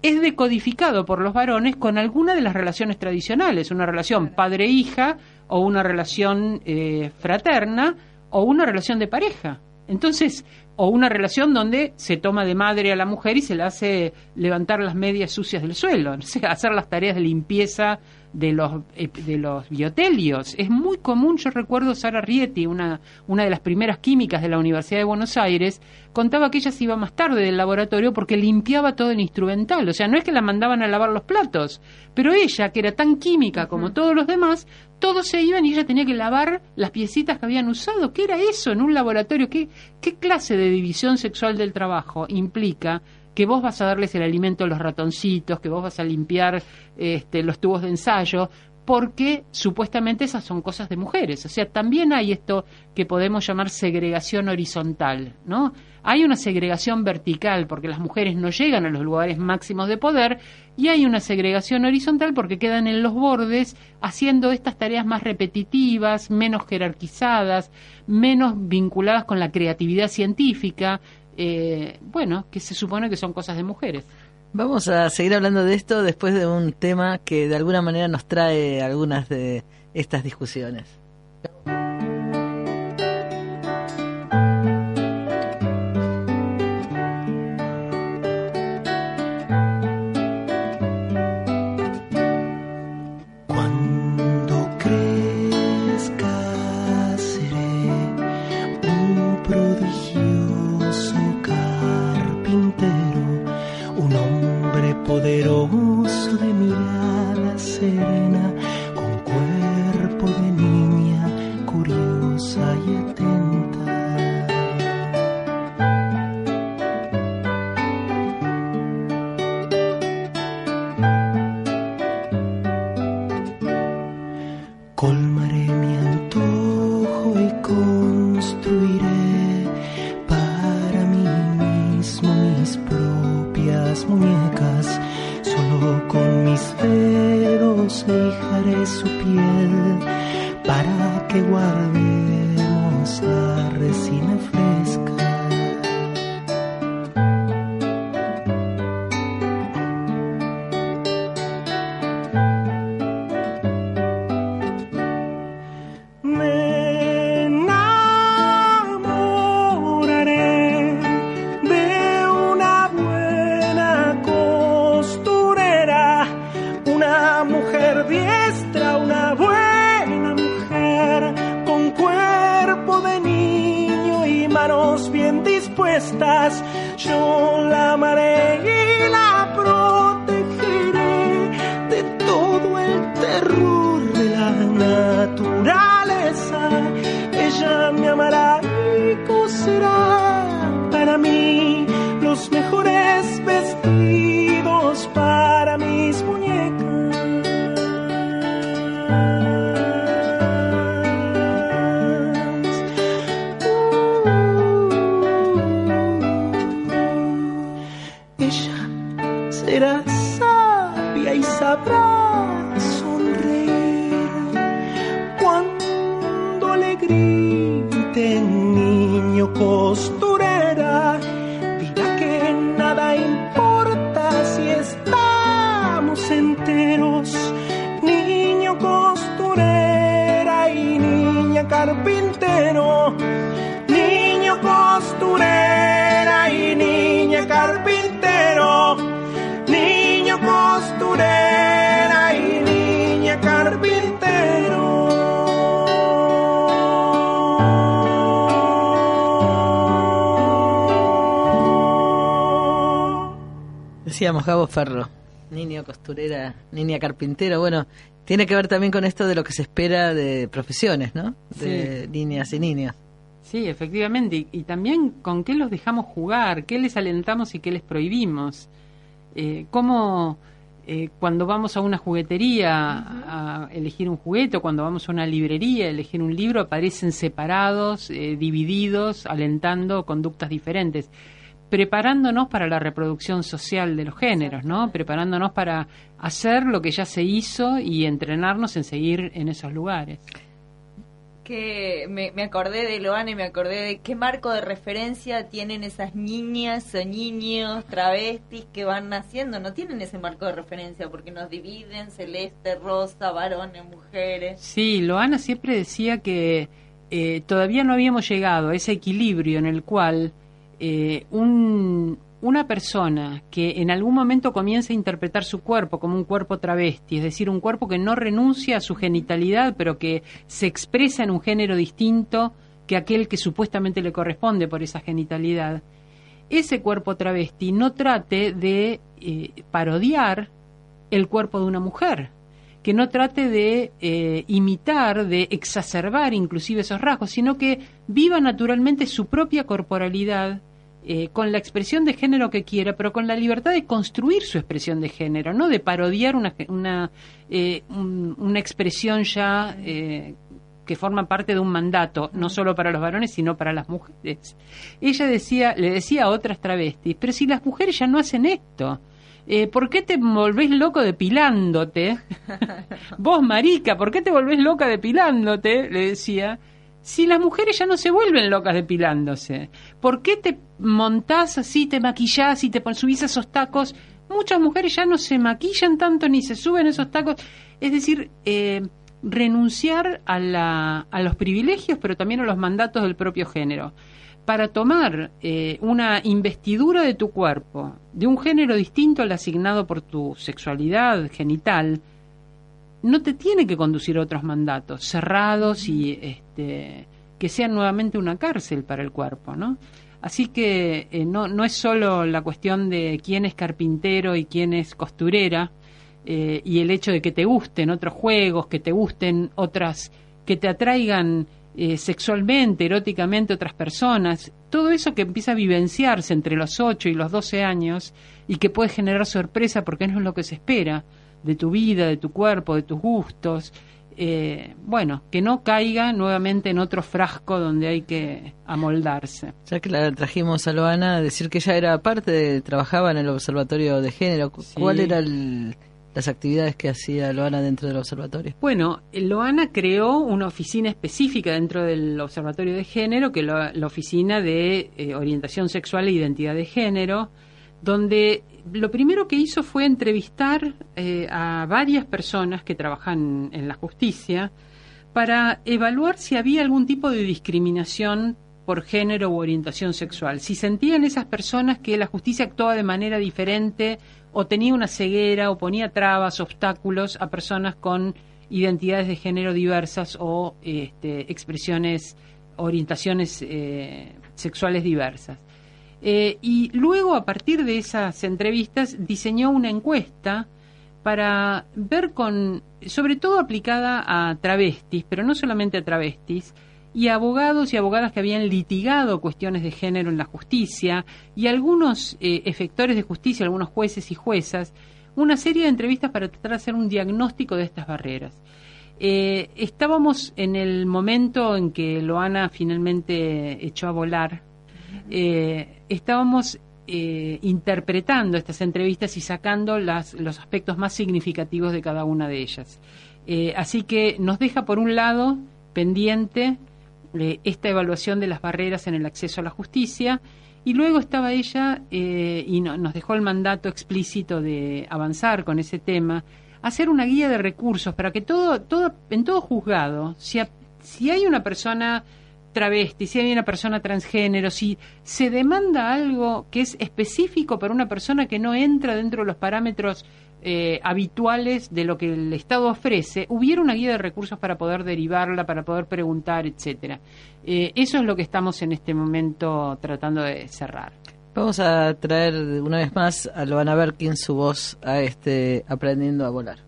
es decodificado por los varones con alguna de las relaciones tradicionales, una relación padre-hija o una relación eh, fraterna o una relación de pareja? Entonces, o una relación donde se toma de madre a la mujer y se le hace levantar las medias sucias del suelo, hacer las tareas de limpieza de los, eh, de los biotelios. Es muy común, yo recuerdo Sara Rieti, una, una de las primeras químicas de la Universidad de Buenos Aires, contaba que ella se iba más tarde del laboratorio porque limpiaba todo el instrumental. O sea, no es que la mandaban a lavar los platos, pero ella, que era tan química como todos los demás, todos se iban y ella tenía que lavar las piecitas que habían usado. ¿Qué era eso en un laboratorio? ¿Qué, qué clase de división sexual del trabajo implica que vos vas a darles el alimento a los ratoncitos, que vos vas a limpiar este, los tubos de ensayo, porque supuestamente esas son cosas de mujeres. O sea, también hay esto que podemos llamar segregación horizontal, ¿no? Hay una segregación vertical porque las mujeres no llegan a los lugares máximos de poder y hay una segregación horizontal porque quedan en los bordes haciendo estas tareas más repetitivas, menos jerarquizadas, menos vinculadas con la creatividad científica, eh, bueno, que se supone que son cosas de mujeres. Vamos a seguir hablando de esto después de un tema que de alguna manera nos trae algunas de estas discusiones. Gabo Ferro, niño costurera, niña carpintero. Bueno, tiene que ver también con esto de lo que se espera de profesiones, ¿no? De Sí. niñas y niños. Sí, efectivamente. Y, y también con qué los dejamos jugar, qué les alentamos y qué les prohibimos. Eh, cómo eh, cuando vamos a una juguetería a elegir un juguete o cuando vamos a una librería a elegir un libro aparecen separados, eh, divididos, alentando conductas diferentes. Preparándonos para la reproducción social de los géneros, ¿no? Preparándonos para hacer lo que ya se hizo y entrenarnos en seguir en esos lugares. que me, me acordé de Loana y me acordé de qué marco de referencia tienen esas niñas o niños travestis que van naciendo. No tienen ese marco de referencia porque nos dividen celeste, rosa, varones, mujeres. Sí, Loana siempre decía que eh, todavía no habíamos llegado a ese equilibrio en el cual eh, un- una persona que en algún momento comienza a interpretar su cuerpo como un cuerpo travesti, es decir, un cuerpo que no renuncia a su genitalidad, pero que se expresa en un género distinto que aquel que supuestamente le corresponde por esa genitalidad, ese cuerpo travesti no trate de eh, parodiar el cuerpo de una mujer, que no trate de eh, imitar, de exacerbar inclusive esos rasgos, sino que viva naturalmente su propia corporalidad eh, con la expresión de género que quiera, pero con la libertad de construir su expresión de género, no de parodiar una, una, eh, una expresión ya que forma parte de un mandato, no solo para los varones, sino para las mujeres. Ella decía, le decía a otras travestis, pero si las mujeres ya no hacen esto, eh, ¿por qué te volvés loco depilándote? Vos, marica, ¿por qué te volvés loca depilándote? Le decía. Si las mujeres ya no se vuelven locas depilándose, ¿por qué te montás así, te maquillás y te subís esos tacos? Muchas mujeres ya no se maquillan tanto ni se suben esos tacos. Es decir, eh, renunciar a, la, a los privilegios, pero también a los mandatos del propio género. Para tomar eh, una investidura de tu cuerpo de un género distinto al asignado por tu sexualidad genital, no te tiene que conducir a otros mandatos cerrados y este, que sean nuevamente una cárcel para el cuerpo, ¿no? Así que eh, no, no es solo la cuestión de quién es carpintero y quién es costurera, eh, y el hecho de que te gusten otros juegos, que te gusten otras, que te atraigan eh, sexualmente, eróticamente otras personas, todo eso que empieza a vivenciarse entre los 8 y los 12 años y que puede generar sorpresa porque no es lo que se espera de tu vida, de tu cuerpo, de tus gustos, eh, bueno, que no caiga nuevamente en otro frasco donde hay que amoldarse. Ya que la trajimos a Loana, decir que ella era parte, de, trabajaba en el Observatorio de Género. ¿Cuál era el, las actividades que hacía Loana dentro del observatorio? Bueno, Loana creó una oficina específica dentro del Observatorio de Género, que es la, oficina de eh, orientación sexual e identidad de género, donde lo primero que hizo fue entrevistar eh, a varias personas que trabajan en la justicia para evaluar si había algún tipo de discriminación por género u orientación sexual. Si sentían esas personas que la justicia actuaba de manera diferente o tenía una ceguera o ponía trabas, obstáculos a personas con identidades de género diversas o este, expresiones, orientaciones eh, sexuales diversas. Eh, y luego, a partir de esas entrevistas, diseñó una encuesta para ver con, sobre todo aplicada a travestis, pero no solamente a travestis, y abogados y abogadas que habían litigado cuestiones de género en la justicia y algunos eh, efectores de justicia, algunos jueces y juezas, una serie de entrevistas para tratar de hacer un diagnóstico de estas barreras. Eh, estábamos en el momento en que Loana finalmente echó a volar. Eh, estábamos interpretando estas entrevistas y sacando los aspectos más significativos de cada una de ellas. así que nos deja, por un lado, pendiente esta evaluación de las barreras en el acceso a la justicia. Y luego estaba ella eh, y nos dejó el mandato explícito de avanzar con ese tema, hacer una guía de recursos para que todo, todo en todo juzgado, si, si hay una persona travesti, si hay una persona transgénero, si se demanda algo que es específico para una persona que no entra dentro de los parámetros eh, habituales de lo que el Estado ofrece, hubiera una guía de recursos para poder derivarla, para poder preguntar, etcétera. Eh, eso es lo que estamos en este momento tratando de cerrar. Vamos a traer una vez más a Loana Berkin su voz a este Aprendiendo a Volar.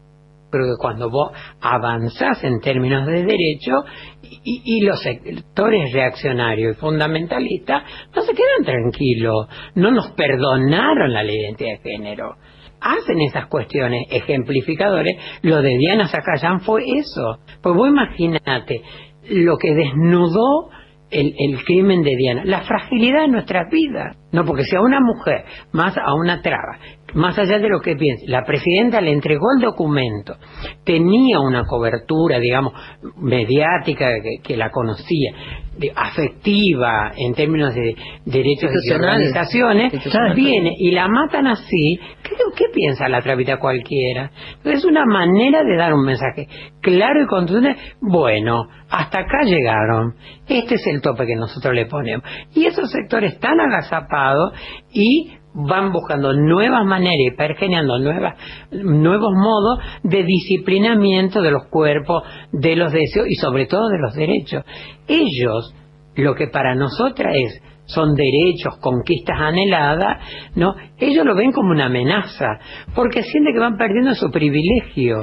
Pero que cuando vos avanzás en términos de derecho y, y, los sectores reaccionarios y fundamentalistas no se quedan tranquilos, no nos perdonaron la ley de identidad de género hacen esas cuestiones ejemplificadores, lo de Diana Zacayán fue eso. Pues vos imaginate lo que desnudó el, el, crimen de Diana, la fragilidad de nuestras vidas. No, porque si a una mujer, más a una traba, más allá de lo que piense, la presidenta le entregó el documento, tenía una cobertura, digamos, mediática que, la conocía, de, afectiva en términos de derechos y organizaciones, viene y la matan así, ¿qué, qué piensa la trapita cualquiera? Es una manera de dar un mensaje claro y contundente, bueno, hasta acá llegaron, este es el tope que nosotros le ponemos. Y esos sectores están agazapados y van buscando nuevas maneras y pergeneando nuevas, nuevos modos de disciplinamiento de los cuerpos, de los deseos y sobre todo de los derechos. Ellos, lo que para nosotras es son derechos, conquistas anheladas, ¿no? Ellos lo ven como una amenaza, porque sienten que van perdiendo su privilegio.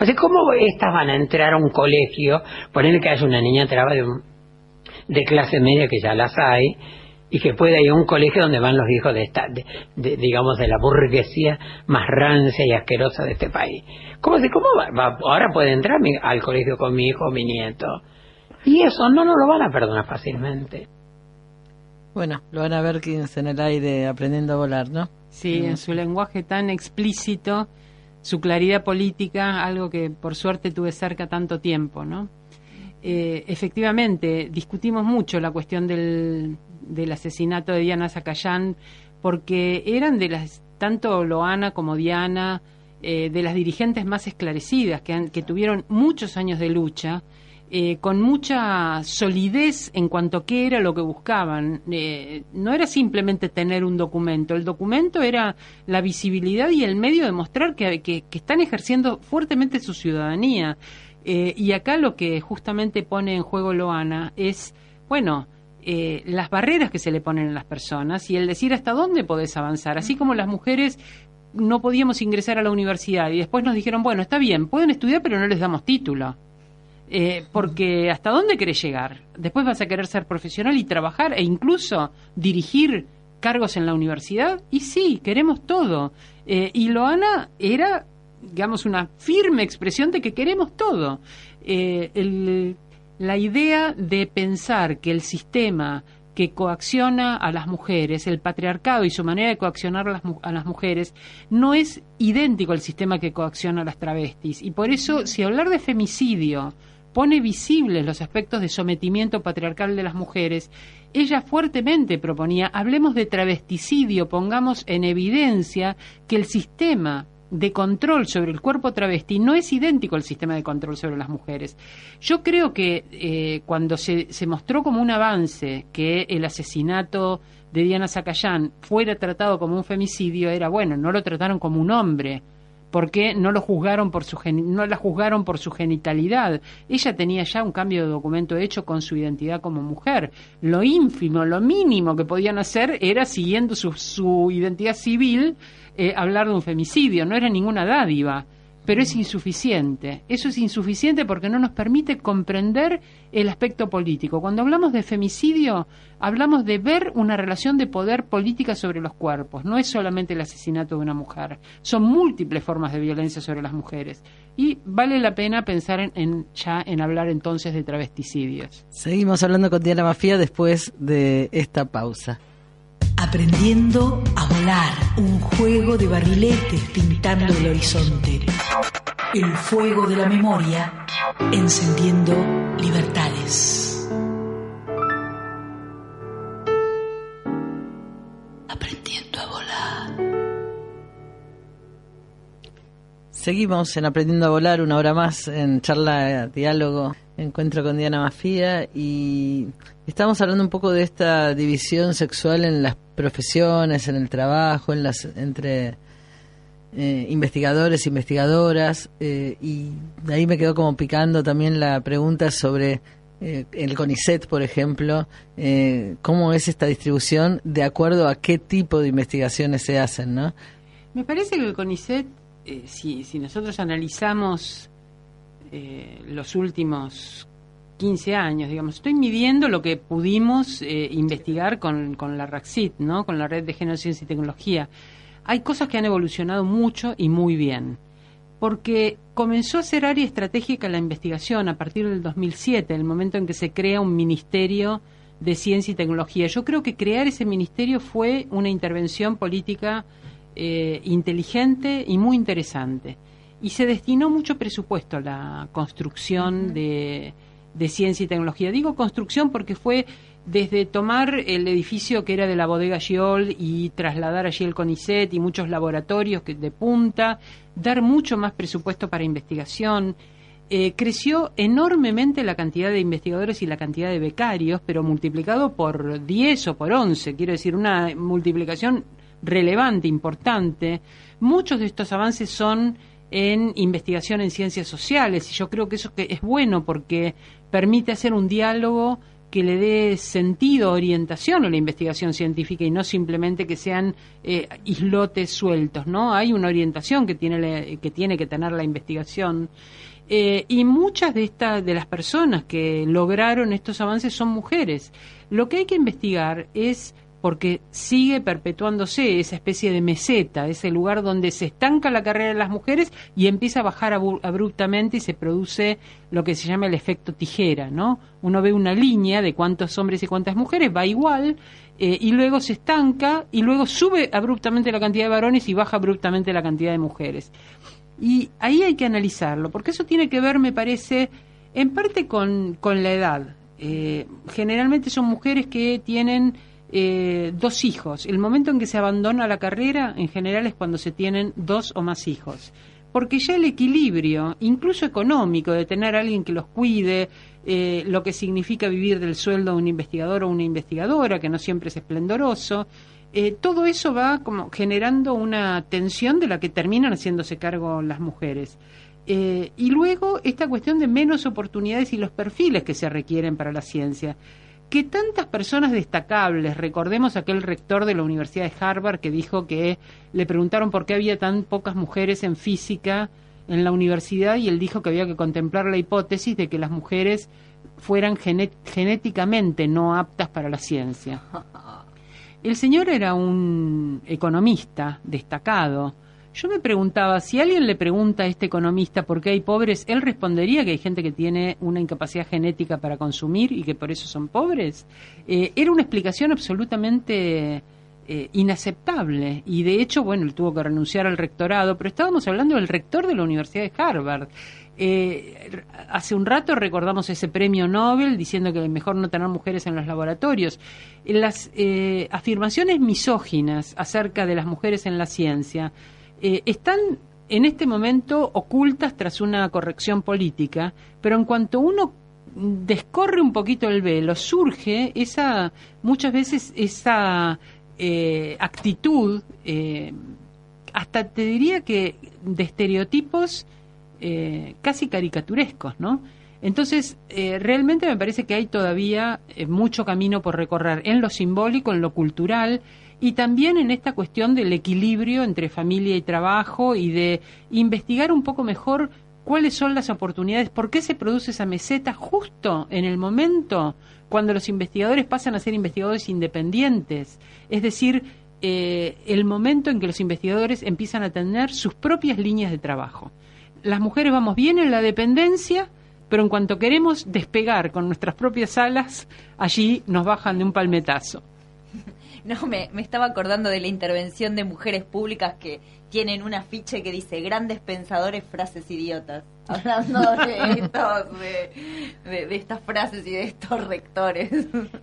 O sea, ¿cómo estas van a entrar a un colegio, ponerle que haya una niña traba de clase media, que ya las hay, y que pueda ir a un colegio donde van los hijos de esta, de, digamos, de la burguesía más rancia y asquerosa de este país. ¿Cómo, cómo va, ahora puede entrar al colegio con mi hijo o mi nieto? Y eso no nos lo van a perdonar fácilmente. Bueno, lo van a ver quienes en el aire aprendiendo a volar, ¿no? Sí, en su lenguaje tan explícito, su claridad política, algo que por suerte tuve cerca tanto tiempo, ¿no? Eh, efectivamente, discutimos mucho la cuestión del, del asesinato de Diana Zacayán, porque eran de las, tanto Loana como Diana, eh, de las dirigentes más esclarecidas, que, que tuvieron muchos años de lucha, eh, con mucha solidez en cuanto a qué era lo que buscaban. Eh, no era simplemente tener un documento, el documento era la visibilidad y el medio de mostrar que, están ejerciendo fuertemente su ciudadanía. Y acá lo que justamente pone en juego Loana es, bueno, eh, las barreras que se le ponen a las personas y el decir hasta dónde podés avanzar. Así como las mujeres no podíamos ingresar a la universidad y después nos dijeron, bueno, está bien, pueden estudiar pero no les damos título. Eh, porque hasta dónde querés llegar. Después vas a querer ser profesional y trabajar e incluso dirigir cargos en la universidad. Y sí, queremos todo. Eh, y Loana era, digamos, una firme expresión de que queremos todo. el la idea de pensar que el sistema que coacciona a las mujeres, el patriarcado y su manera de coaccionar a las, mujeres, no es idéntico al sistema que coacciona a las travestis. Y por eso, si hablar de femicidio pone visibles los aspectos de sometimiento patriarcal de las mujeres, ella fuertemente proponía, hablemos de travesticidio, pongamos en evidencia que el sistema de control sobre el cuerpo travesti no es idéntico al sistema de control sobre las mujeres. Yo creo que eh, cuando se, se, mostró como un avance que el asesinato de Diana Zacayán fuera tratado como un femicidio, era bueno, no lo trataron como un hombre, porque no lo juzgaron por su no la juzgaron por su genitalidad. Ella tenía ya un cambio de documento hecho con su identidad como mujer. Lo ínfimo, lo mínimo que podían hacer era siguiendo su, su identidad civil eh, hablar de un femicidio, no era ninguna dádiva, pero es insuficiente. Eso es insuficiente porque no nos permite comprender el aspecto político. Cuando hablamos de femicidio, hablamos de ver una relación de poder política sobre los cuerpos. No es solamente el asesinato de una mujer, son múltiples formas de violencia sobre las mujeres. Y vale la pena pensar en, ya en hablar entonces de travesticidios. Seguimos hablando con Diana Mafía después de esta pausa. Aprendiendo a volar, un juego de barriletes pintando el horizonte. El fuego de la memoria, encendiendo libertades. Aprendiendo a volar. Seguimos en Aprendiendo a volar, una hora más en charla, diálogo, encuentro con Diana Mafía y estamos hablando un poco de esta división sexual en las profesiones, en el trabajo, en las entre eh, investigadores, investigadoras, eh, y de ahí me quedó como picando también la pregunta sobre eh, el CONICET, por ejemplo, cómo es esta distribución de acuerdo a qué tipo de investigaciones se hacen, ¿no? Me parece que el CONICET, si, si nosotros analizamos los últimos 15 años, digamos. Estoy midiendo lo que pudimos eh, investigar con, la RACIT, ¿no? con la Red de Género, Ciencia y Tecnología. Hay cosas que han evolucionado mucho y muy bien, porque comenzó a ser área estratégica la investigación a partir del 2007, el momento en que se crea un Ministerio de Ciencia y Tecnología. Yo creo que crear ese ministerio fue una intervención política eh, inteligente y muy interesante. Y se destinó mucho presupuesto a la construcción de de ciencia y tecnología. Digo construcción porque fue desde tomar el edificio que era de la bodega Giol y trasladar allí el CONICET y muchos laboratorios que, de punta, dar mucho más presupuesto para investigación. Eh, creció enormemente la cantidad de investigadores y la cantidad de becarios, pero multiplicado por 10 o por 11, quiero decir, una multiplicación relevante, importante. Muchos de estos avances son en investigación en ciencias sociales y yo creo que eso es bueno porque permite hacer un diálogo que le dé sentido, orientación a la investigación científica y no simplemente que sean eh, islotes sueltos, ¿no? Hay una orientación que tiene, que tiene que tener la investigación. Eh, y muchas de estas de las personas que lograron estos avances son mujeres. Lo que hay que investigar es porque sigue perpetuándose esa especie de meseta, ese lugar donde se estanca la carrera de las mujeres y empieza a bajar abruptamente y se produce lo que se llama el efecto tijera, ¿no? Uno ve una línea de cuántos hombres y cuántas mujeres, va igual, eh, y luego se estanca y luego sube abruptamente la cantidad de varones y baja abruptamente la cantidad de mujeres. Y ahí hay que analizarlo, porque eso tiene que ver, me parece, en parte con, con la edad. Eh, generalmente son mujeres que tienen eh, dos hijos. El momento en que se abandona la carrera, en general, es cuando se tienen dos o más hijos. Porque ya el equilibrio, incluso económico, de tener a alguien que los cuide, eh, lo que significa vivir del sueldo de un investigador o una investigadora, que no siempre es esplendoroso, eh, todo eso va como generando una tensión de la que terminan haciéndose cargo las mujeres. y luego esta cuestión de menos oportunidades y los perfiles que se requieren para la ciencia que tantas personas destacables, recordemos aquel rector de la Universidad de Harvard que dijo que le preguntaron por qué había tan pocas mujeres en física en la universidad y él dijo que había que contemplar la hipótesis de que las mujeres fueran genéticamente no aptas para la ciencia. El señor era un economista destacado, yo me preguntaba, si alguien le pregunta a este economista por qué hay pobres, él respondería que hay gente que tiene una incapacidad genética para consumir y que por eso son pobres. Eh, era una explicación absolutamente eh, inaceptable y de hecho, bueno, él tuvo que renunciar al rectorado, pero estábamos hablando del rector de la Universidad de Harvard. Eh, hace un rato recordamos ese premio Nobel diciendo que es mejor no tener mujeres en los laboratorios. Las afirmaciones misóginas acerca de las mujeres en la ciencia eh, están en este momento ocultas tras una corrección política, pero en cuanto uno descorre un poquito el velo, surge esa, muchas veces esa eh, actitud, eh, hasta te diría que de estereotipos casi caricaturescos, ¿no? Entonces, realmente me parece que hay todavía mucho camino por recorrer en lo simbólico, en lo cultural, y también en esta cuestión del equilibrio entre familia y trabajo y de investigar un poco mejor cuáles son las oportunidades, por qué se produce esa meseta justo en el momento cuando los investigadores pasan a ser investigadores independientes, es decir, eh, el momento en que los investigadores empiezan a tener sus propias líneas de trabajo. Las mujeres vamos bien en la dependencia, pero en cuanto queremos despegar con nuestras propias alas, allí nos bajan de un palmetazo. No, me, me estaba acordando de la intervención de mujeres públicas que tienen un afiche que dice grandes pensadores, frases idiotas. Hablando de, de, estas frases y de estos rectores.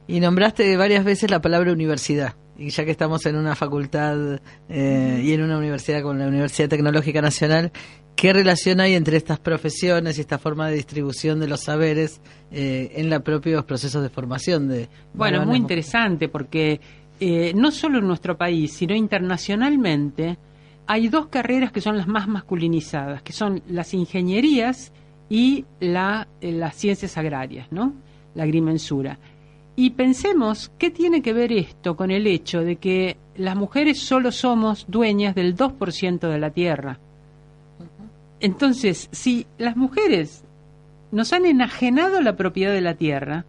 Y nombraste varias veces la palabra universidad. Y ya que estamos en una facultad eh, y en una universidad como la Universidad Tecnológica Nacional, ¿qué relación hay entre estas profesiones y esta forma de distribución de los saberes eh, en los propios procesos de formación? de Bueno, muy interesante porque eh, no solo en nuestro país, sino internacionalmente, hay dos carreras que son las más masculinizadas, que son las ingenierías y eh, las ciencias agrarias, ¿no? La agrimensura. Y pensemos, ¿qué tiene que ver esto con el hecho de que las mujeres solo somos dueñas del 2% de la tierra? Entonces, si las mujeres nos han enajenado la propiedad de la tierra,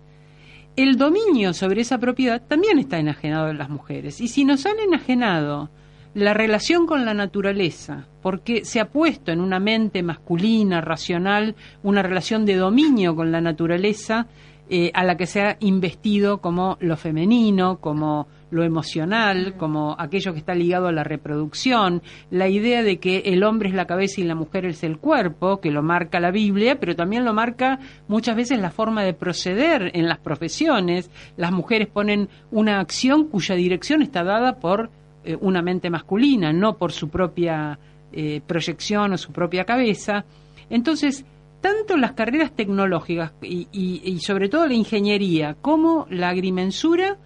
el dominio sobre esa propiedad también está enajenado en las mujeres. Y si nos han enajenado la relación con la naturaleza, porque se ha puesto en una mente masculina, racional, una relación de dominio con la naturaleza eh, a la que se ha investido como lo femenino, como lo emocional, como aquello que está ligado a la reproducción, la idea de que el hombre es la cabeza y la mujer es el cuerpo, que lo marca la Biblia, pero también lo marca muchas veces la forma de proceder en las profesiones. Las mujeres ponen una acción cuya dirección está dada por eh, una mente masculina, no por su propia eh, proyección o su propia cabeza. Entonces, tanto las carreras tecnológicas y, y sobre todo la ingeniería como la agrimensura,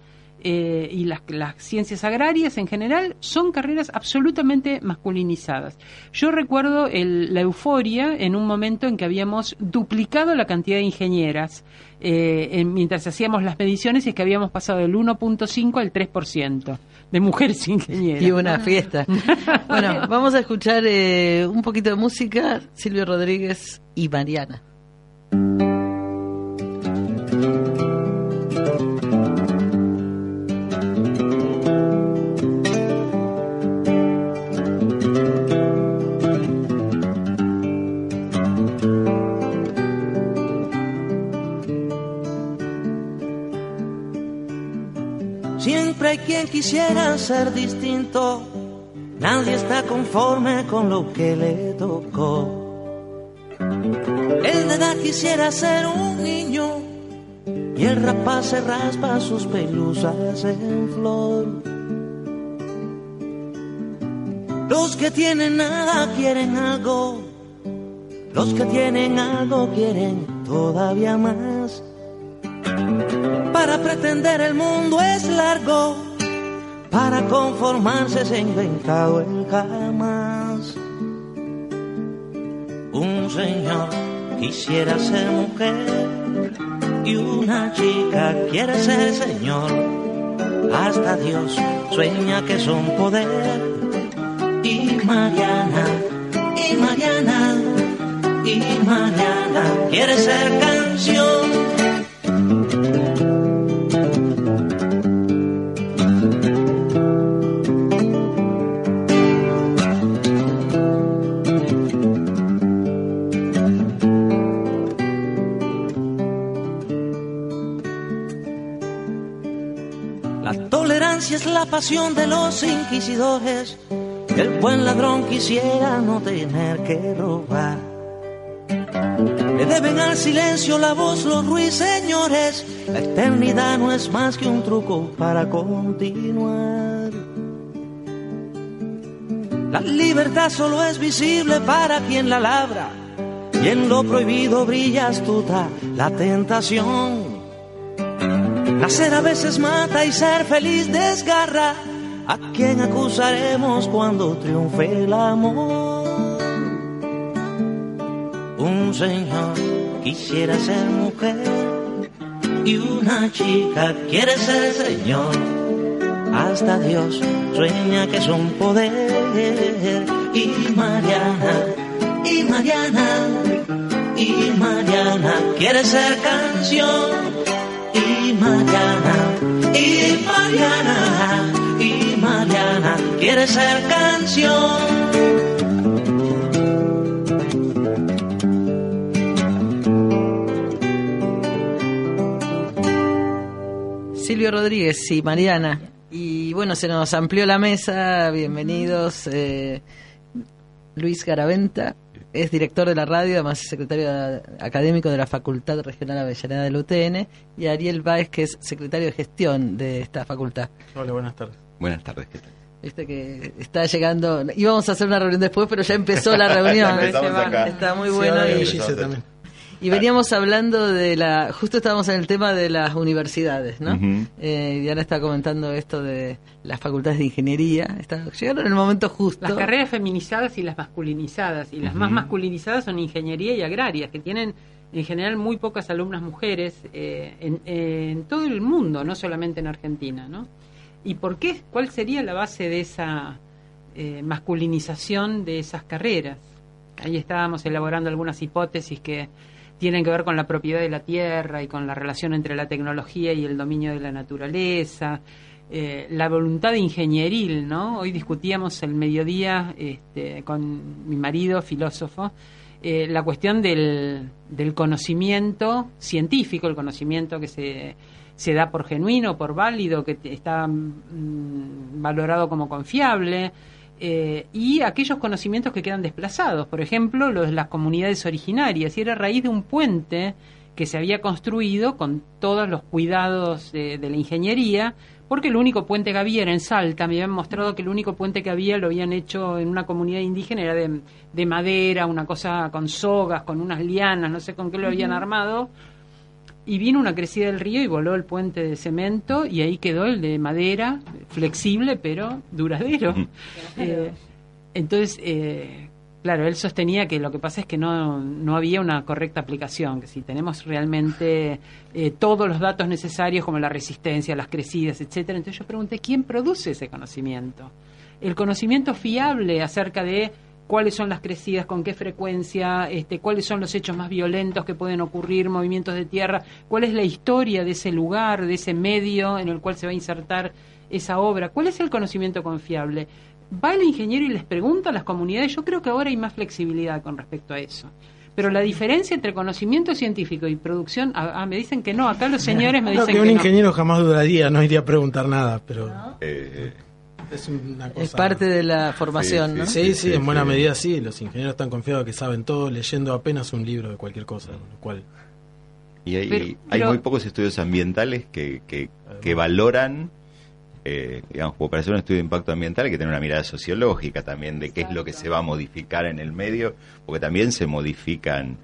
eh, y las, las ciencias agrarias en general son carreras absolutamente masculinizadas. Yo recuerdo el- la euforia en un momento en que habíamos duplicado la cantidad de ingenieras eh, en- mientras hacíamos las mediciones y es que habíamos pasado del 1.5 al 3% de mujeres ingenieras. Y una fiesta. Bueno, vamos a escuchar eh, un poquito de música, Silvio Rodríguez y Mariana. Hay quien quisiera ser distinto. Nadie está conforme con lo que le tocó. El de edad quisiera ser un niño y el rapaz se raspa sus pelusas en flor. Los que tienen nada quieren algo. Los que tienen algo quieren todavía más. Para pretender el mundo es largo, para conformarse se ha inventado el jamás. Un señor quisiera ser mujer y una chica quiere ser señor. Hasta Dios sueña que son poder. Y Mariana, y Mariana, y Mariana quiere ser canción. La tolerancia es la pasión de los inquisidores. El buen ladrón quisiera no tener que robar. Deben al silencio la voz los ruiseñores. La eternidad no es más que un truco para continuar. La libertad solo es visible para quien la labra. Y en lo prohibido brilla astuta la tentación. Nacer a veces mata y ser feliz desgarra. ¿A quién acusaremos cuando triunfe el amor? Un señor quisiera ser mujer y una chica quiere ser señor. Hasta Dios sueña que son poder y Mariana, y Mariana, y Mariana quiere ser canción. Y Mariana, y Mariana, y Mariana quiere ser canción. Silvio Rodríguez y Mariana. Y bueno, se nos amplió la mesa. Bienvenidos. eh, Luis Garaventa es director de la radio, además es secretario académico de la Facultad Regional Avellaneda del UTN. Y Ariel Báez, que es secretario de gestión de esta facultad. Hola, buenas tardes. Buenas tardes, ¿qué tal? Viste que está llegando. Íbamos a hacer una reunión después, pero ya empezó la reunión. Empezamos acá. Está muy Sí, bueno. ahora y-. Y veníamos hablando de la, justo estábamos en el tema de las universidades, ¿no? Eh, Diana está comentando esto de las facultades de ingeniería. Está, llegaron en el momento justo. Las carreras feminizadas y las masculinizadas. Y las más masculinizadas son ingeniería y agrarias, que tienen en general muy pocas alumnas mujeres eh, en, en todo el mundo, no solamente en Argentina. ¿no? ¿Y por qué? ¿Cuál sería la base de esa eh, masculinización de esas carreras? Ahí estábamos elaborando algunas hipótesis que tienen que ver con la propiedad de la tierra y con la relación entre la tecnología y el dominio de la naturaleza, eh, la voluntad ingenieril, ¿no? Hoy discutíamos el mediodía este, con mi marido, filósofo, eh, la cuestión del, conocimiento científico, el conocimiento que se, se da por genuino, por válido, que está mm, valorado como confiable, eh, y aquellos conocimientos que quedan desplazados, por ejemplo, los de las comunidades originarias, y era a raíz de un puente que se había construido con todos los cuidados de, de la ingeniería, porque el único puente que había era en Salta, me habían mostrado que el único puente que había lo habían hecho en una comunidad indígena, era de, de madera, una cosa con sogas, con unas lianas, no sé con qué lo habían armado, y vino una crecida del río y voló el puente de cemento y ahí quedó el de madera, flexible pero duradero. Eh, entonces, eh, claro, él sostenía que lo que pasa es que no, no había una correcta aplicación, que si tenemos realmente eh, todos los datos necesarios como la resistencia, las crecidas, etcétera, entonces yo pregunté, ¿quién produce ese conocimiento? El conocimiento fiable acerca de cuáles son las crecidas, con qué frecuencia, este, cuáles son los hechos más violentos que pueden ocurrir, movimientos de tierra, cuál es la historia de ese lugar, de ese medio en el cual se va a insertar esa obra, cuál es el conocimiento confiable. Va el ingeniero y les pregunta a las comunidades, yo creo que ahora hay más flexibilidad con respecto a eso. Pero la diferencia entre conocimiento científico y producción, ah, ah, me dicen que no, acá los señores me dicen que que, un no. ingeniero jamás dudaría, no iría a preguntar nada, pero Eh, es una cosa... Es parte de la formación, Sí, ¿no? Sí, sí, Sí, en buena sí. medida sí. Los ingenieros están confiados que saben todo leyendo apenas un libro de cualquier cosa, lo cual y hay, Pero- hay pero- muy pocos estudios ambientales que, que, que valoran, eh, digamos, como para hacer un estudio de impacto ambiental hay que tener una mirada sociológica también de qué es lo que se va a modificar en el medio, porque también se modifican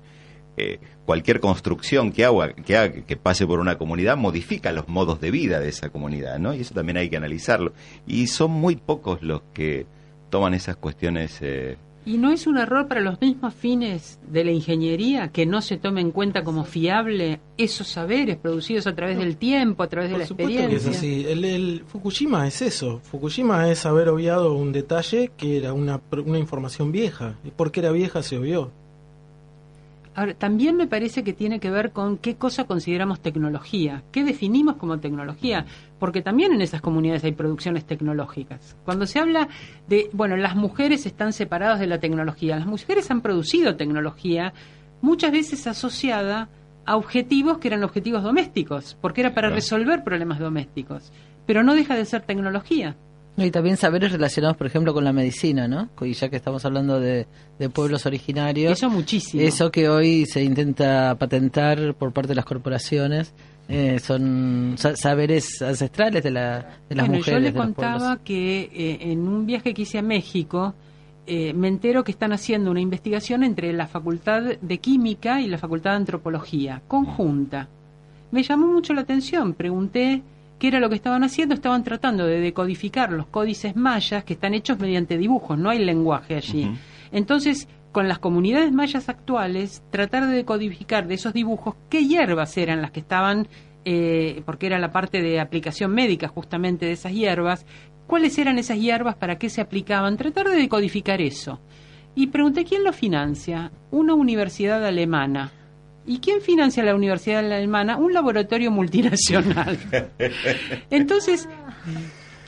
eh, cualquier construcción que haga, que haga que pase por una comunidad modifica los modos de vida de esa comunidad, ¿no? Y eso también hay que analizarlo. Y son muy pocos los que toman esas cuestiones eh, ¿Y no es un error para los mismos fines de la ingeniería que no se tome en cuenta como fiable esos saberes producidos a través del tiempo, a través de Por la supuesto que es experiencia? así. El, el Fukushima es eso. Fukushima es haber obviado un detalle que era una, una información vieja. Y porque era vieja se obvió. Ahora, también me parece que tiene que ver con qué cosa consideramos tecnología, qué definimos como tecnología, porque también en esas comunidades hay producciones tecnológicas. Cuando se habla de, bueno, las mujeres están separadas de la tecnología, las mujeres han producido tecnología muchas veces asociada a objetivos que eran objetivos domésticos, porque era para resolver problemas domésticos, pero no deja de ser tecnología. Y también saberes relacionados, por ejemplo, con la medicina, ¿no? Y ya que estamos hablando de, de pueblos originarios. Eso muchísimo. Eso que hoy se intenta patentar por parte de las corporaciones eh, son sa- saberes ancestrales de, la, de las bueno, mujeres. yo le contaba que eh, en un viaje que hice a México, eh, me entero que están haciendo una investigación entre la Facultad de Química y la Facultad de Antropología, conjunta. Me llamó mucho la atención, pregunté qué era lo que estaban haciendo, estaban tratando de decodificar los códices mayas que están hechos mediante dibujos, no hay lenguaje allí. Entonces, con las comunidades mayas actuales, tratar de decodificar de esos dibujos qué hierbas eran las que estaban, eh, porque era la parte de aplicación médica justamente de esas hierbas, cuáles eran esas hierbas, para qué se aplicaban, tratar de decodificar eso. Y pregunté quién lo financia. Una universidad alemana. ¿Y quién financia la universidad alemana? Un laboratorio multinacional. Entonces,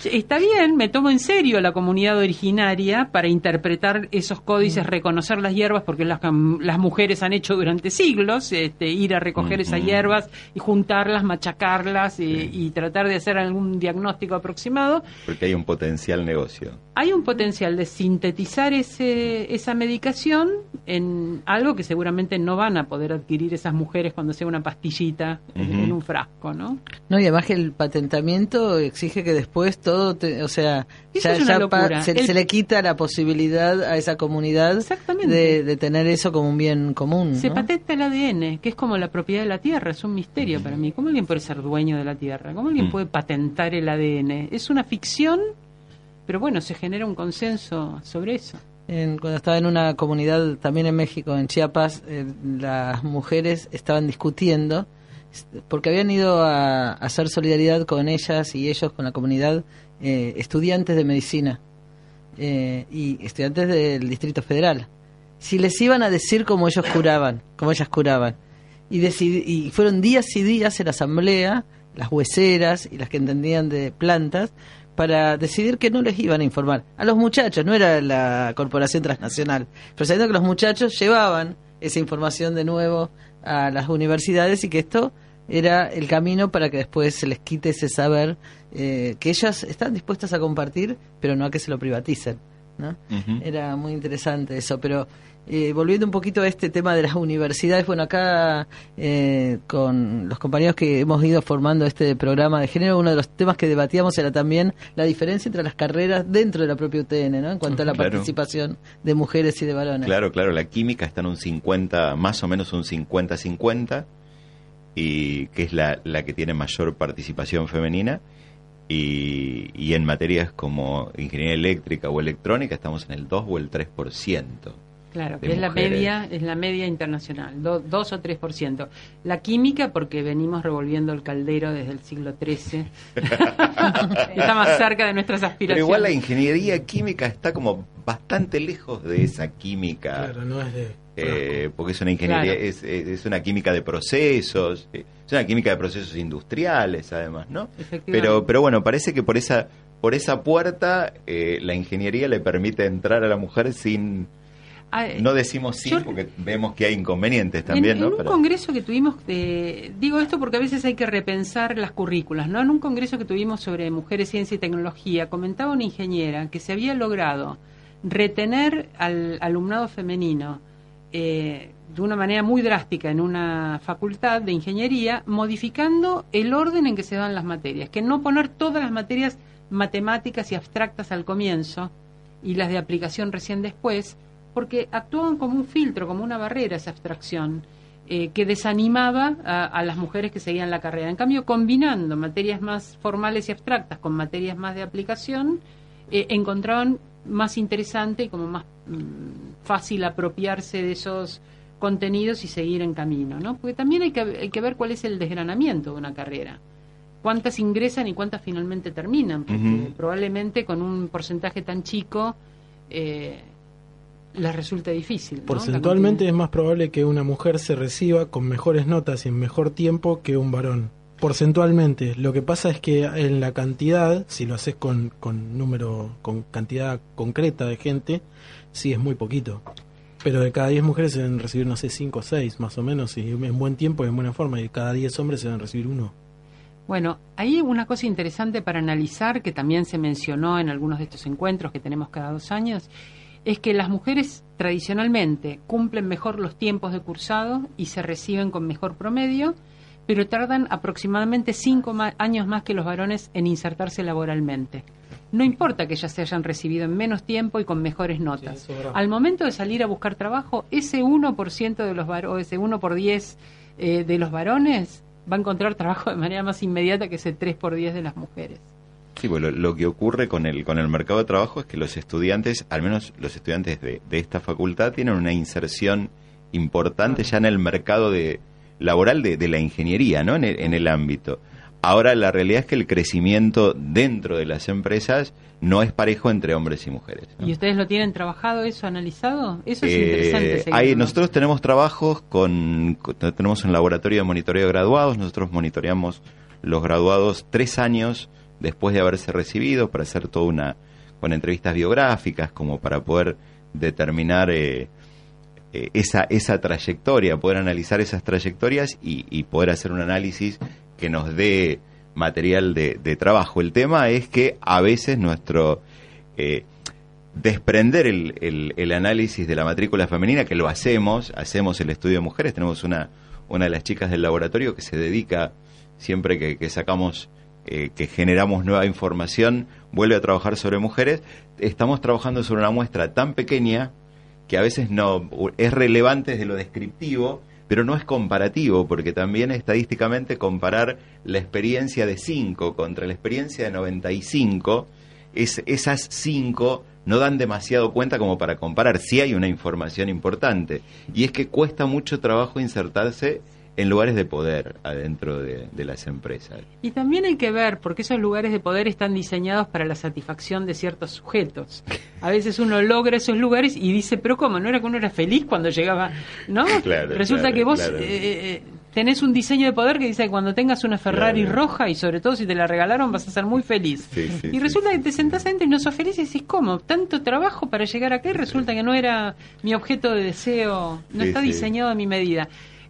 está bien, me tomo en serio la comunidad originaria para interpretar esos códices, reconocer las hierbas, porque las, cam- las mujeres han hecho durante siglos, este, ir a recoger esas Ujú. hierbas y juntarlas, machacarlas y, y tratar de hacer algún diagnóstico aproximado. porque hay un potencial negocio. Hay un potencial de sintetizar ese, esa medicación en algo que seguramente no van a poder adquirir esas mujeres cuando sea una pastillita en- en un frasco, ¿no? No, y además que el patentamiento exige que después todo, te- o sea, Eso ya, es una ya pa- locura. se, El- se le quita la posibilidad a esa comunidad de, de tener eso como un bien común. Se ¿no? patenta el ADN, que es como la propiedad de la Tierra, es un misterio para mí. ¿Cómo alguien puede ser dueño de la Tierra? ¿Cómo alguien Mm. puede patentar el ADN? Es una ficción, pero bueno, se genera un consenso sobre eso. En- cuando estaba en una comunidad también en México, en Chiapas, eh, las mujeres estaban discutiendo porque habían ido a, hacer solidaridad con ellas y ellos, con la comunidad, eh, estudiantes de medicina eh, y estudiantes del Distrito Federal. Si les iban a decir cómo ellos curaban, cómo ellas curaban. Y, decidi- y fueron días y días en la asamblea, las hueseras y las que entendían de plantas, para decidir que no les iban a informar. A los muchachos, no era la corporación transnacional, pero sabiendo que los muchachos llevaban esa información de nuevo a las universidades y que esto era el camino para que después se les quite ese saber eh, que ellas están dispuestas a compartir, pero no a que se lo privaticen. ¿no? Era muy interesante eso, pero eh, volviendo un poquito a este tema de las universidades, bueno, acá eh, con los compañeros que hemos ido formando este programa de género, uno de los temas que debatíamos era también la diferencia entre las carreras dentro de la propia UTN, ¿no? En cuanto a la Claro. participación de mujeres y de varones. Claro, claro, la química está en un 50, más o menos un 50-50. Y, que es la, la que tiene mayor participación femenina. Y, y en materias como ingeniería eléctrica o electrónica estamos en el 2 o el 3%. Claro, que es la media, es la media internacional, do- dos o tres por ciento. La química, porque venimos revolviendo el caldero desde el siglo XIII, está más cerca de nuestras Pero aspiraciones. igual la ingeniería química está como bastante lejos de esa química. Claro, no es de. Eh, porque es una ingeniería, Claro. es, es es una química de procesos, eh, es una química de procesos industriales además, ¿no? Pero, pero bueno, parece que por esa, por esa puerta eh, la ingeniería le permite entrar a la mujer sin, Ah, eh, no decimos sí yo- porque vemos que hay inconvenientes también, en, ¿no? en un Pero- congreso que tuvimos, de- digo esto porque a veces hay que repensar las currículas, ¿no? En un congreso que tuvimos sobre mujeres, ciencia y tecnología, comentaba una ingeniera que se había logrado retener al alumnado femenino eh, de una manera muy drástica en una facultad de ingeniería, modificando el orden en que se dan las materias, que no poner todas las materias matemáticas y abstractas al comienzo y las de aplicación recién después, porque actuaban como un filtro, como una barrera esa abstracción, eh, que desanimaba a, a las mujeres que seguían la carrera. En cambio, combinando materias más formales y abstractas con materias más de aplicación, eh, encontraban más interesante y como más mm, fácil apropiarse de esos contenidos y seguir en camino, ¿no? Porque también hay que, hay que ver cuál es el desgranamiento de una carrera. Cuántas ingresan y cuántas finalmente terminan, porque probablemente con un porcentaje tan chico eh, les resulta difícil. ¿no? Porcentualmente es más probable que una mujer se reciba con mejores notas y en mejor tiempo que un varón. Porcentualmente. Lo que pasa es que en la cantidad, si lo haces con, con número, con cantidad concreta de gente, sí es muy poquito. Pero de cada 10 mujeres se deben recibir, no sé, 5 o 6 más o menos, y en buen tiempo y en buena forma, y de cada 10 hombres se deben recibir uno. Bueno, hay una cosa interesante para analizar que también se mencionó en algunos de estos encuentros que tenemos cada dos años, es que las mujeres tradicionalmente cumplen mejor los tiempos de cursado y se reciben con mejor promedio, pero tardan aproximadamente cinco ma- años más que los varones en insertarse laboralmente. No importa que ellas se hayan recibido en menos tiempo y con mejores notas. Al momento de salir a buscar trabajo, ese 1% de los varones, ese 1 por 10 eh, de los varones va a encontrar trabajo de manera más inmediata que ese 3 por 10 de las mujeres. Sí, bueno, lo, lo que ocurre con el, con el mercado de trabajo es que los estudiantes, al menos los estudiantes de, de esta facultad, tienen una inserción importante ya en el mercado de, laboral de, de la ingeniería, ¿no? En el, en el ámbito. Ahora, la realidad es que el crecimiento dentro de las empresas no es parejo entre hombres y mujeres. ¿no? ¿Y ustedes lo tienen trabajado eso, analizado? Eso es Eh, interesante. seguirlo. hay- nosotros tenemos trabajos con, con- tenemos un laboratorio de monitoreo de graduados, nosotros monitoreamos los graduados tres años después de haberse recibido para hacer toda una, con entrevistas biográficas como para poder determinar eh, eh, esa, esa trayectoria, poder analizar esas trayectorias y, y poder hacer un análisis que nos dé material de, trabajo. El tema es que a veces nuestro... eh, desprender el, el- el análisis de la matrícula femenina, que lo hacemos, hacemos el estudio de mujeres, tenemos una, una de las chicas del laboratorio que se dedica, siempre que, que sacamos, eh, que generamos nueva información, vuelve a trabajar sobre mujeres, estamos trabajando sobre una muestra tan pequeña a veces no es relevante desde lo descriptivo, pero no es comparativo, porque también estadísticamente comparar la experiencia de 5 contra la experiencia de 95, es, esas 5 no dan demasiado cuenta como para comparar. Sí hay una información importante, y es que cuesta mucho trabajo insertarse en lugares de poder adentro de, de las empresas. Y también hay que ver, porque esos lugares de poder están diseñados para la satisfacción de ciertos sujetos. A veces uno logra esos lugares y dice, pero ¿cómo? ¿No era que uno era feliz cuando llegaba? ¿No? Claro, Resulta claro, que vos claro. eh, eh, tenés un diseño de poder que dice que cuando tengas una Ferrari roja y sobre todo si te la regalaron vas a ser muy feliz. Sí, sí, y sí, resulta que te sentás adentro y no sos feliz y decís, ¿cómo? Tanto trabajo para llegar acá y resulta que no era mi objeto de deseo, no está diseñado a mi medida.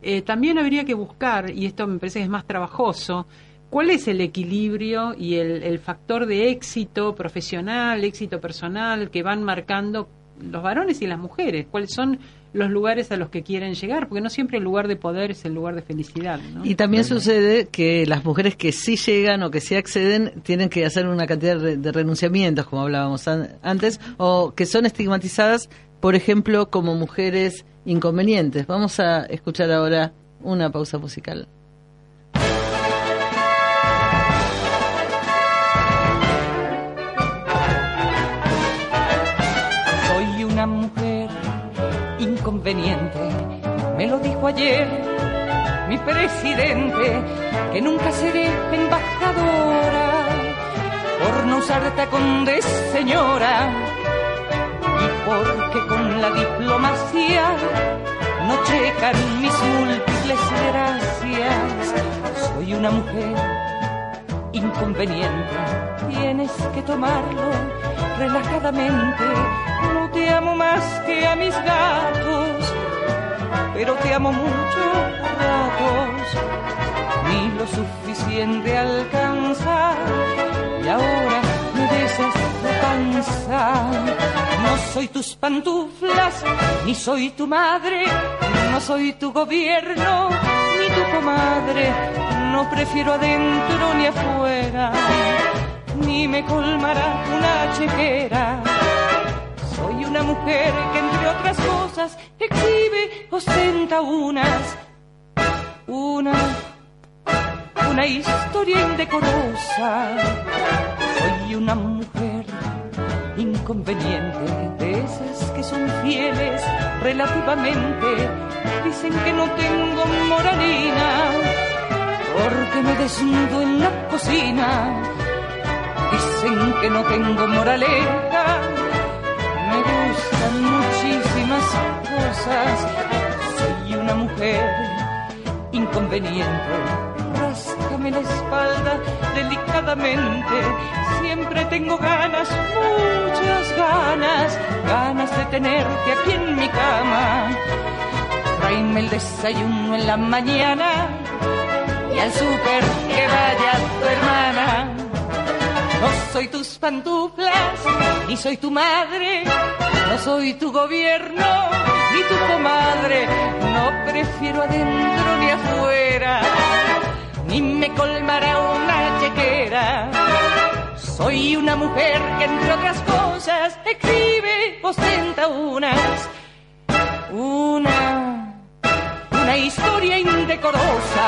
Eh, también habría que buscar, y esto me parece que es más trabajoso, cuál es el equilibrio y el, el factor de éxito profesional, éxito personal que van marcando los varones y las mujeres, cuáles son los lugares a los que quieren llegar, porque no siempre el lugar de poder es el lugar de felicidad. ¿no? Y también sucede que las mujeres que sí llegan o que sí acceden tienen que hacer una cantidad de, de renunciamientos, como hablábamos an- antes, o que son estigmatizadas, por ejemplo, como mujeres inconvenientes. Vamos a escuchar ahora una pausa musical. Soy una mujer inconveniente, me lo dijo ayer mi presidente, que nunca seré embajadora por no usar tacón de señora porque con la diplomacia no checan mis múltiples gracias. Soy una mujer inconveniente, tienes que tomarlo relajadamente. No te amo más que a mis gatos, pero te amo mucho ratos. Ni lo suficiente alcanza y ahora me besas No soy tus pantuflas, ni soy tu madre, no soy tu gobierno, ni tu comadre. No prefiero adentro ni afuera, ni me colmará una chequera. Soy una mujer que entre otras cosas exhibe, ostenta unas, una, una historia indecorosa. Soy una mujer inconveniente de esas que son fieles relativamente. Dicen que no tengo moralina porque me desnudo en la cocina. Dicen que no tengo moraleja, me gustan muchísimas cosas. Soy una mujer inconveniente. Ráscame la espalda delicadamente. Siempre tengo ganas, muchas ganas, ganas de tenerte aquí en mi cama. Tráeme el desayuno en la mañana y al súper que vaya tu hermana. No soy tus pantuflas, ni soy tu madre, no soy tu gobierno, ni tu comadre. No prefiero adentro ni afuera, ni me colmará una chequera. Soy una mujer que entre otras cosas escribe, ostenta unas, una, una historia indecorosa.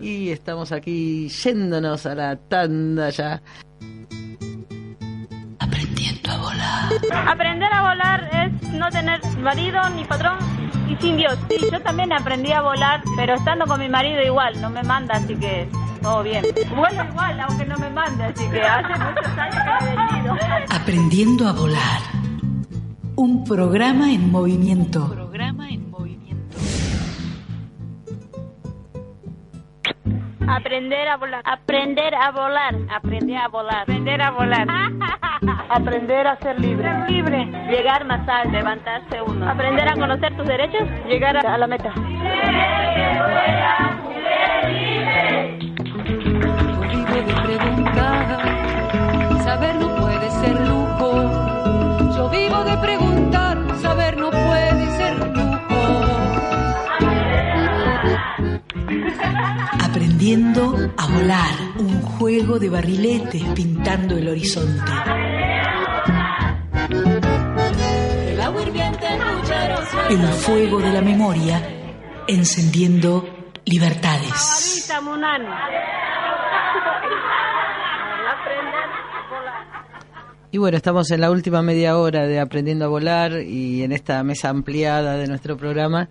Y estamos aquí yéndonos a la tanda ya. Aprender a volar es no tener marido ni patrón y sin Dios. Sí, yo también aprendí a volar, pero estando con mi marido igual, no me manda, así que todo bien. Bueno, igual, aunque no me mande, así que hace muchos años que me he venido. Aprendiendo a volar. Un programa en movimiento. Programa en movimiento. Aprender a volar. Aprender a volar. Aprender a volar. Aprender a volar. Aprender a ser libre. Ser libre. Llegar más alto. Levantarse uno. Aprender a conocer tus derechos. Llegar a, a la meta. Yo vivo de preguntar, saber no puede ser lujo. Yo vivo de preguntar, Aprendiendo a volar. Un juego de barriletes pintando el horizonte. El fuego de la memoria encendiendo libertades. Y bueno, estamos en la última media hora de Aprendiendo a Volar y en esta mesa ampliada de nuestro programa.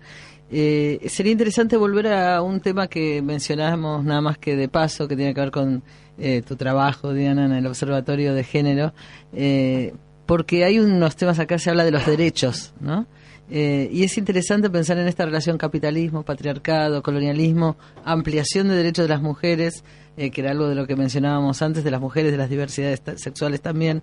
Eh, sería interesante volver a un tema que mencionábamos nada más que de paso, que tiene que ver con eh, tu trabajo, Diana, en el Observatorio de Género, eh, porque hay unos temas acá, se habla de los derechos, ¿no? Eh, y es interesante pensar en esta relación capitalismo, patriarcado, colonialismo, ampliación de derechos de las mujeres, eh, que era algo de lo que mencionábamos antes, de las mujeres, de las diversidades sexuales también,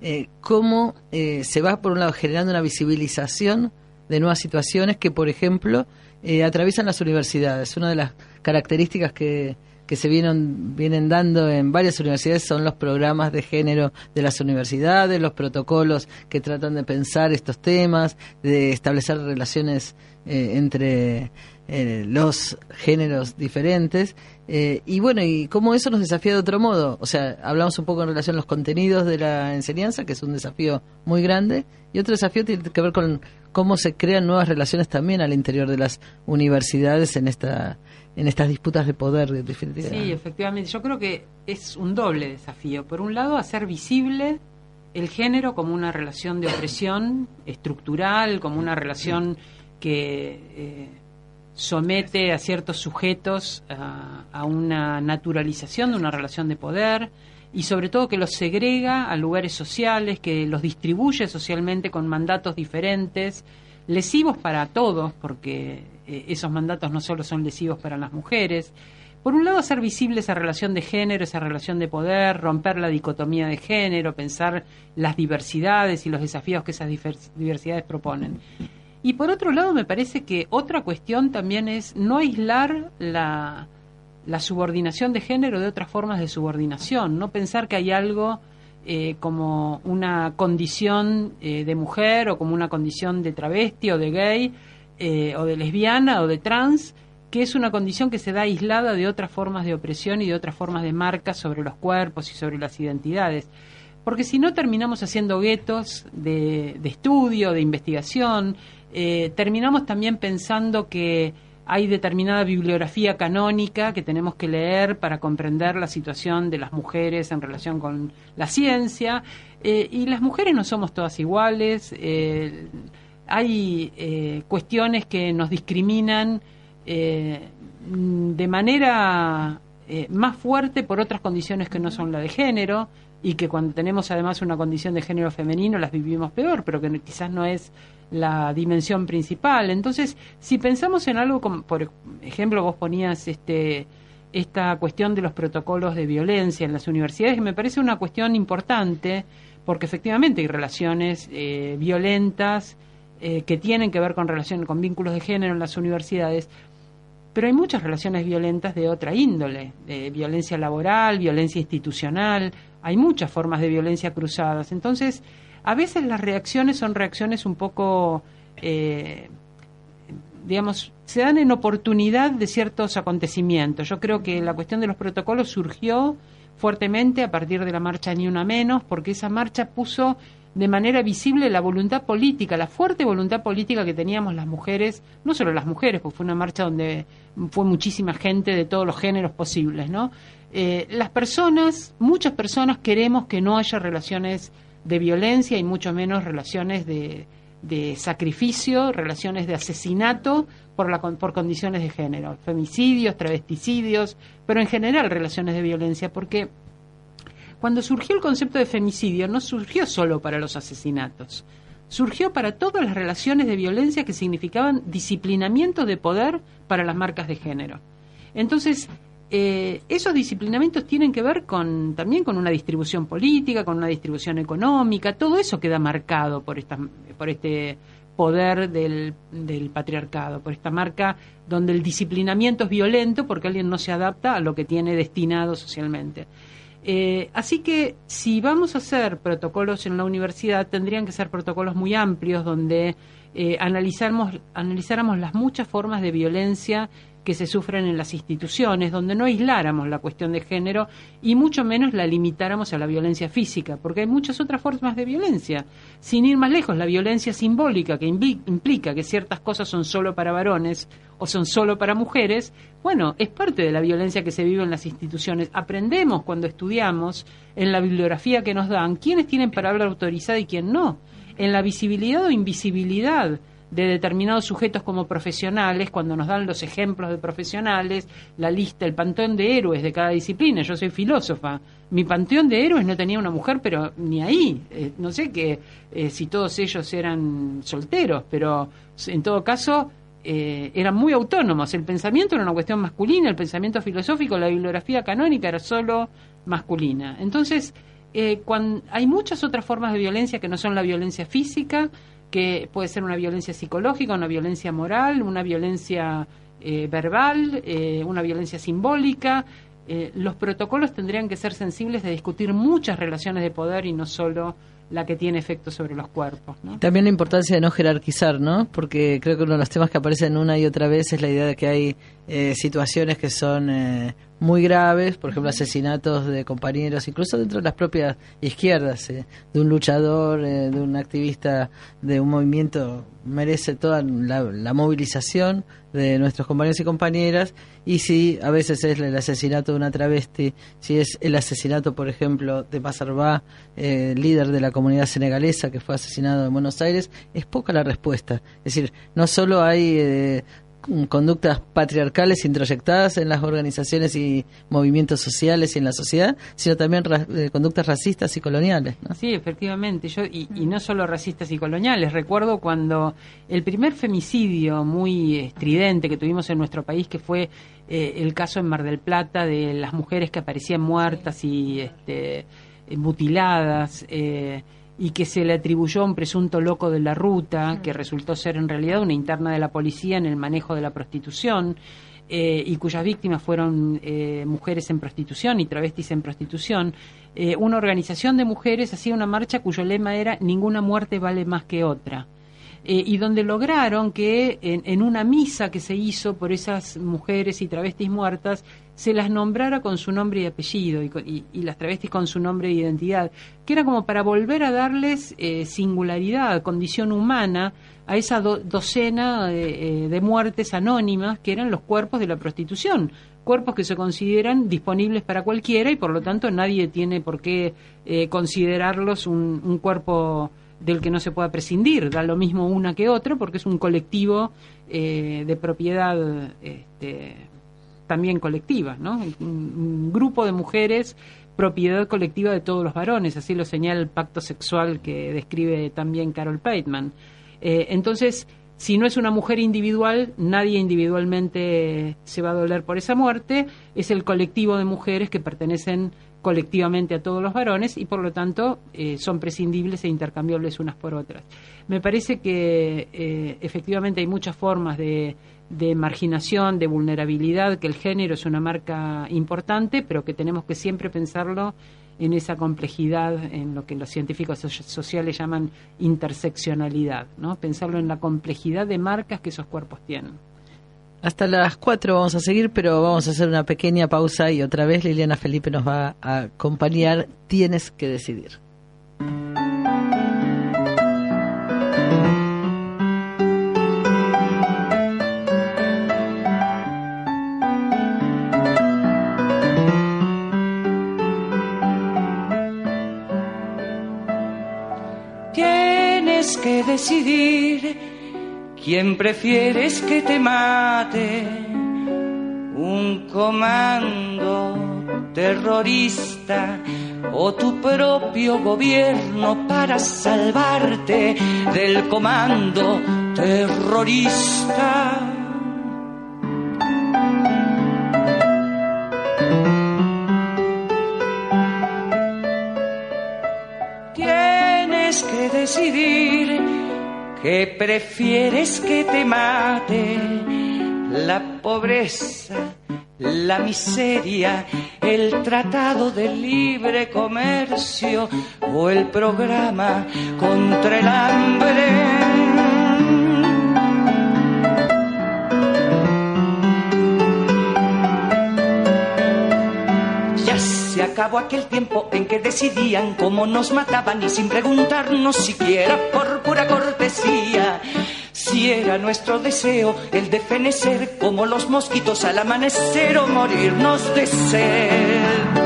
eh, cómo se va, por un lado, generando una visibilización de nuevas situaciones que, por ejemplo, eh, atraviesan las universidades. Una de las características que, que se vienen, vienen dando en varias universidades son los programas de género de las universidades, los protocolos que tratan de pensar estos temas, de establecer relaciones eh, entre eh, los géneros diferentes. Eh, y bueno, y cómo eso nos desafía de otro modo. O sea, hablamos un poco en relación a los contenidos de la enseñanza, que es un desafío muy grande, y otro desafío tiene que ver con cómo se crean nuevas relaciones también al interior de las universidades en esta en estas disputas de poder definitivamente. Sí, efectivamente. Yo creo que es un doble desafío. Por un lado, hacer visible el género como una relación de opresión estructural, como una relación que eh, somete a ciertos sujetos a, a, una naturalización de una relación de poder y sobre todo que los segrega a lugares sociales, que los distribuye socialmente con mandatos diferentes, lesivos para todos, porque eh, esos mandatos no solo son lesivos para las mujeres. Por un lado, hacer visible esa relación de género, esa relación de poder, romper la dicotomía de género, pensar las diversidades y los desafíos que esas diversidades proponen. Y por otro lado, me parece que otra cuestión también es no aislar la, la subordinación de género de otras formas de subordinación, no pensar que hay algo eh, como una condición eh, de mujer o como una condición de travesti o de gay eh, o de lesbiana o de trans, que es una condición que se da aislada de otras formas de opresión y de otras formas de marcas sobre los cuerpos y sobre las identidades. Porque si no terminamos haciendo guetos de, estudio, de investigación, eh, terminamos también pensando que hay determinada bibliografía canónica que tenemos que leer para comprender la situación de las mujeres en relación con la ciencia. Eh, y las mujeres no somos todas iguales hay eh, cuestiones que nos discriminan eh, de manera eh, más fuerte por otras condiciones que no son la de género y que cuando tenemos además una condición de género femenino las vivimos peor, pero que quizás no es la dimensión principal. Entonces, si pensamos en algo como, por ejemplo, vos ponías este esta cuestión de los protocolos de violencia en las universidades, que me parece una cuestión importante, porque efectivamente hay relaciones violentas eh, que tienen que ver con relación con vínculos de género en las universidades, pero hay muchas relaciones violentas de otra índole, de violencia laboral, violencia institucional, hay muchas formas de violencia cruzadas. Entonces, a veces las reacciones son reacciones un poco, eh, digamos, se dan en oportunidad de ciertos acontecimientos. Yo creo que la cuestión de los protocolos surgió fuertemente a partir de la marcha Ni Una Menos, porque esa marcha puso de manera visible la voluntad política, la fuerte voluntad política que teníamos las mujeres, no solo las mujeres, porque fue una marcha donde fue muchísima gente de todos los géneros posibles, ¿no? Eh, las personas, muchas personas queremos que no haya relaciones de violencia y mucho menos relaciones de, de sacrificio, relaciones de asesinato por, la, por condiciones de género, femicidios, travesticidios, pero en general relaciones de violencia, porque cuando surgió el concepto de femicidio no surgió solo para los asesinatos, surgió para todas las relaciones de violencia que significaban disciplinamiento de poder para las marcas de género. Entonces, eh, esos disciplinamientos tienen que ver con, también con una distribución política, con una distribución económica, todo eso queda marcado por, esta, por este poder del, patriarcado, por esta marca donde el disciplinamiento es violento porque alguien no se adapta a lo que tiene destinado socialmente. Eh, así que si vamos a hacer protocolos en la universidad, tendrían que ser protocolos muy amplios donde eh, analizáramos las muchas formas de violencia que se sufren en las instituciones, donde no aisláramos la cuestión de género y mucho menos la limitáramos a la violencia física, porque hay muchas otras formas de violencia. Sin ir más lejos, la violencia simbólica, que implica que ciertas cosas son solo para varones o son solo para mujeres, bueno, es parte de la violencia que se vive en las instituciones. Aprendemos cuando estudiamos en la bibliografía que nos dan quiénes tienen palabra autorizada y quién no, en la visibilidad o invisibilidad de determinados sujetos como profesionales, cuando nos dan los ejemplos de profesionales, la lista, el panteón de héroes de cada disciplina. Yo soy filósofa. Mi panteón de héroes no tenía una mujer, pero ni ahí. Eh, no sé que eh, si todos ellos eran solteros, pero en todo caso eh, eran muy autónomos. El pensamiento era una cuestión masculina, el pensamiento filosófico, la bibliografía canónica era solo masculina. Entonces, cuando, hay muchas otras formas de violencia que no son la violencia física, que puede ser una violencia psicológica, una violencia moral, una violencia eh, verbal, eh, una violencia simbólica. Eh, los protocolos tendrían que ser sensibles de discutir muchas relaciones de poder y no solo la que tiene efecto sobre los cuerpos. ¿no? También la importancia de no jerarquizar, ¿no? Porque creo que uno de los temas que aparecen una y otra vez es la idea de que hay eh, situaciones que son eh, muy graves, por ejemplo, asesinatos de compañeros, incluso dentro de las propias izquierdas, eh, de un luchador, de un activista de un movimiento, merece toda la, la movilización de nuestros compañeros y compañeras y si a veces es el asesinato de una travesti, si es el asesinato, por ejemplo, de Mazarbá, eh, líder de la comunidad senegalesa que fue asesinado en Buenos Aires, es poca la respuesta. Es decir, no solo hay eh, conductas patriarcales introyectadas en las organizaciones y movimientos sociales y en la sociedad, sino también eh, conductas racistas y coloniales. Sí, efectivamente, yo y, no solo racistas y coloniales. Recuerdo cuando el primer femicidio muy estridente que tuvimos en nuestro país, que fue eh, el caso en Mar del Plata de las mujeres que aparecían muertas y este, mutiladas. Eh, y que se le atribuyó a un presunto loco de la ruta, que resultó ser en realidad una interna de la policía en el manejo de la prostitución, eh, y cuyas víctimas fueron eh, mujeres en prostitución y travestis en prostitución, eh, una organización de mujeres hacía una marcha cuyo lema era ninguna muerte vale más que otra. y donde lograron que en, una misa que se hizo por esas mujeres y travestis muertas se las nombrara con su nombre y apellido y, las travestis con su nombre e identidad, que era como para volver a darles eh, singularidad, condición humana a esa docena eh, de muertes anónimas que eran los cuerpos de la prostitución, cuerpos que se consideran disponibles para cualquiera y por lo tanto nadie tiene por qué eh, considerarlos un, cuerpo del que no se pueda prescindir, da lo mismo una que otra porque es un colectivo de propiedad este, también colectiva, ¿no? Un, grupo de mujeres propiedad colectiva de todos los varones, así lo señala el pacto sexual que describe también Carol Pateman. Eh, entonces, si no es una mujer individual, nadie individualmente se va a doler por esa muerte, es el colectivo de mujeres que pertenecen colectivamente a todos los varones y por lo tanto eh, son prescindibles e intercambiables unas por otras. Me parece que eh, efectivamente hay muchas formas de de marginación, de vulnerabilidad, que el género es una marca importante, pero que tenemos que siempre pensarlo en esa complejidad, en lo que los científicos sociales llaman interseccionalidad, ¿no? Pensarlo en la complejidad de marcas que esos cuerpos tienen. Hasta las cuatro vamos a seguir, pero vamos a hacer una pequeña pausa y otra vez Liliana Felipe nos va a acompañar. Tienes que decidir. Quién prefieres que te mate. Un comando terrorista o tu propio gobierno para salvarte del comando terrorista. Que prefieres que te mate la pobreza, la miseria, el tratado de libre comercio o el programa contra el hambre. Acabó aquel tiempo en que decidían cómo nos mataban y sin preguntarnos siquiera por pura cortesía. Si era nuestro deseo el de fenecer como los mosquitos al amanecer o morirnos de sed.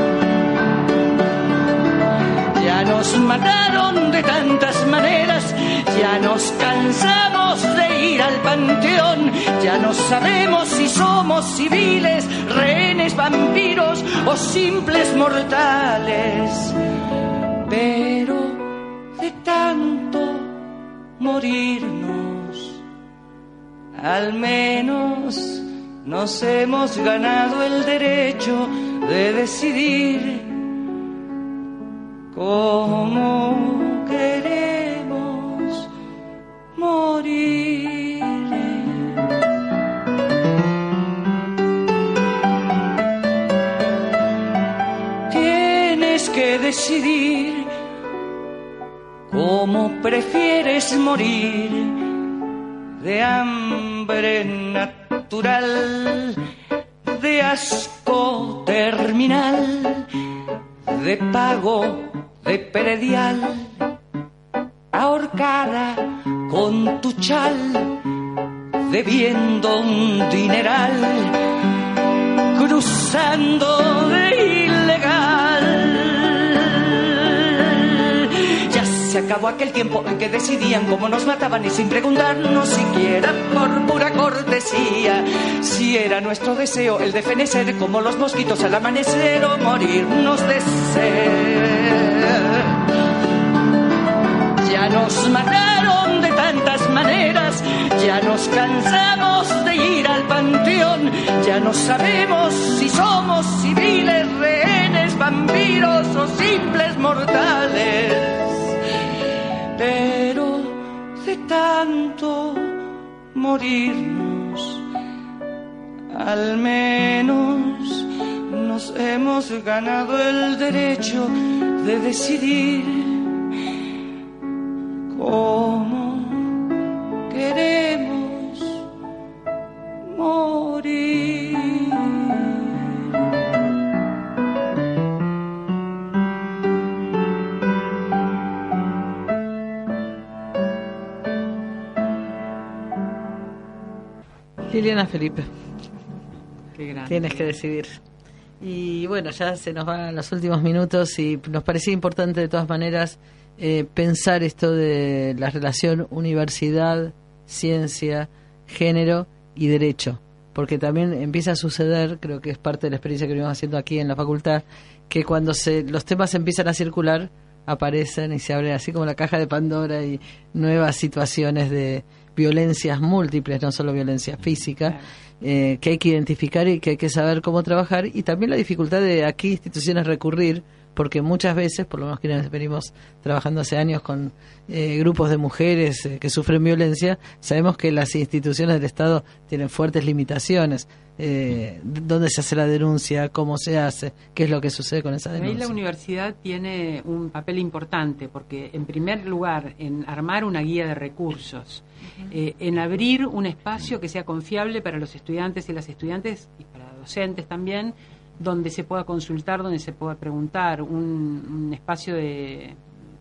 Nos mataron de tantas maneras, ya nos cansamos de ir al panteón, ya no sabemos si somos civiles, rehenes, vampiros o simples mortales. Pero de tanto morirnos, al menos nos hemos ganado el derecho de decidir como queremos morir. Tienes que decidir prefieres morir de hambre natural, de asco terminal, de pago de peredial, ahorcada con tu chal, debiendo un dineral, cruzando de ilegal. Ya se acabó aquel tiempo en que decidían cómo nos mataban y sin preguntarnos siquiera por pura cortesía si era nuestro deseo el de fenecer como los mosquitos al amanecer o morirnos de sed. Nos mataron de tantas maneras, ya nos cansamos de ir al panteón, ya no sabemos si somos civiles, rehenes, vampiros o simples mortales. Pero de tanto morirnos, al menos nos hemos ganado el derecho de decidir Liliana Felipe, Qué grande. tienes que decidir. Y bueno, ya se nos van los últimos minutos y nos parecía importante de todas maneras eh, pensar esto de la relación universidad, ciencia, género y derecho. Porque también empieza a suceder, creo que es parte de la experiencia que venimos haciendo aquí en la facultad, que cuando se, los temas empiezan a circular, aparecen y se abren así como la caja de Pandora y nuevas situaciones de violencias múltiples, no solo violencia física, eh, que hay que identificar y que hay que saber cómo trabajar y también la dificultad de a qué instituciones recurrir, porque muchas veces, por lo menos quienes venimos trabajando hace años con eh, grupos de mujeres eh, que sufren violencia, sabemos que las instituciones del Estado tienen fuertes limitaciones. Eh, ¿Dónde se hace la denuncia? ¿Cómo se hace? ¿Qué es lo que sucede con esa Ahí denuncia? la universidad tiene un papel importante porque, en primer lugar, en armar una guía de recursos, eh, en abrir un espacio que sea confiable para los estudiantes y las estudiantes y para docentes también, donde se pueda consultar, donde se pueda preguntar, un, espacio de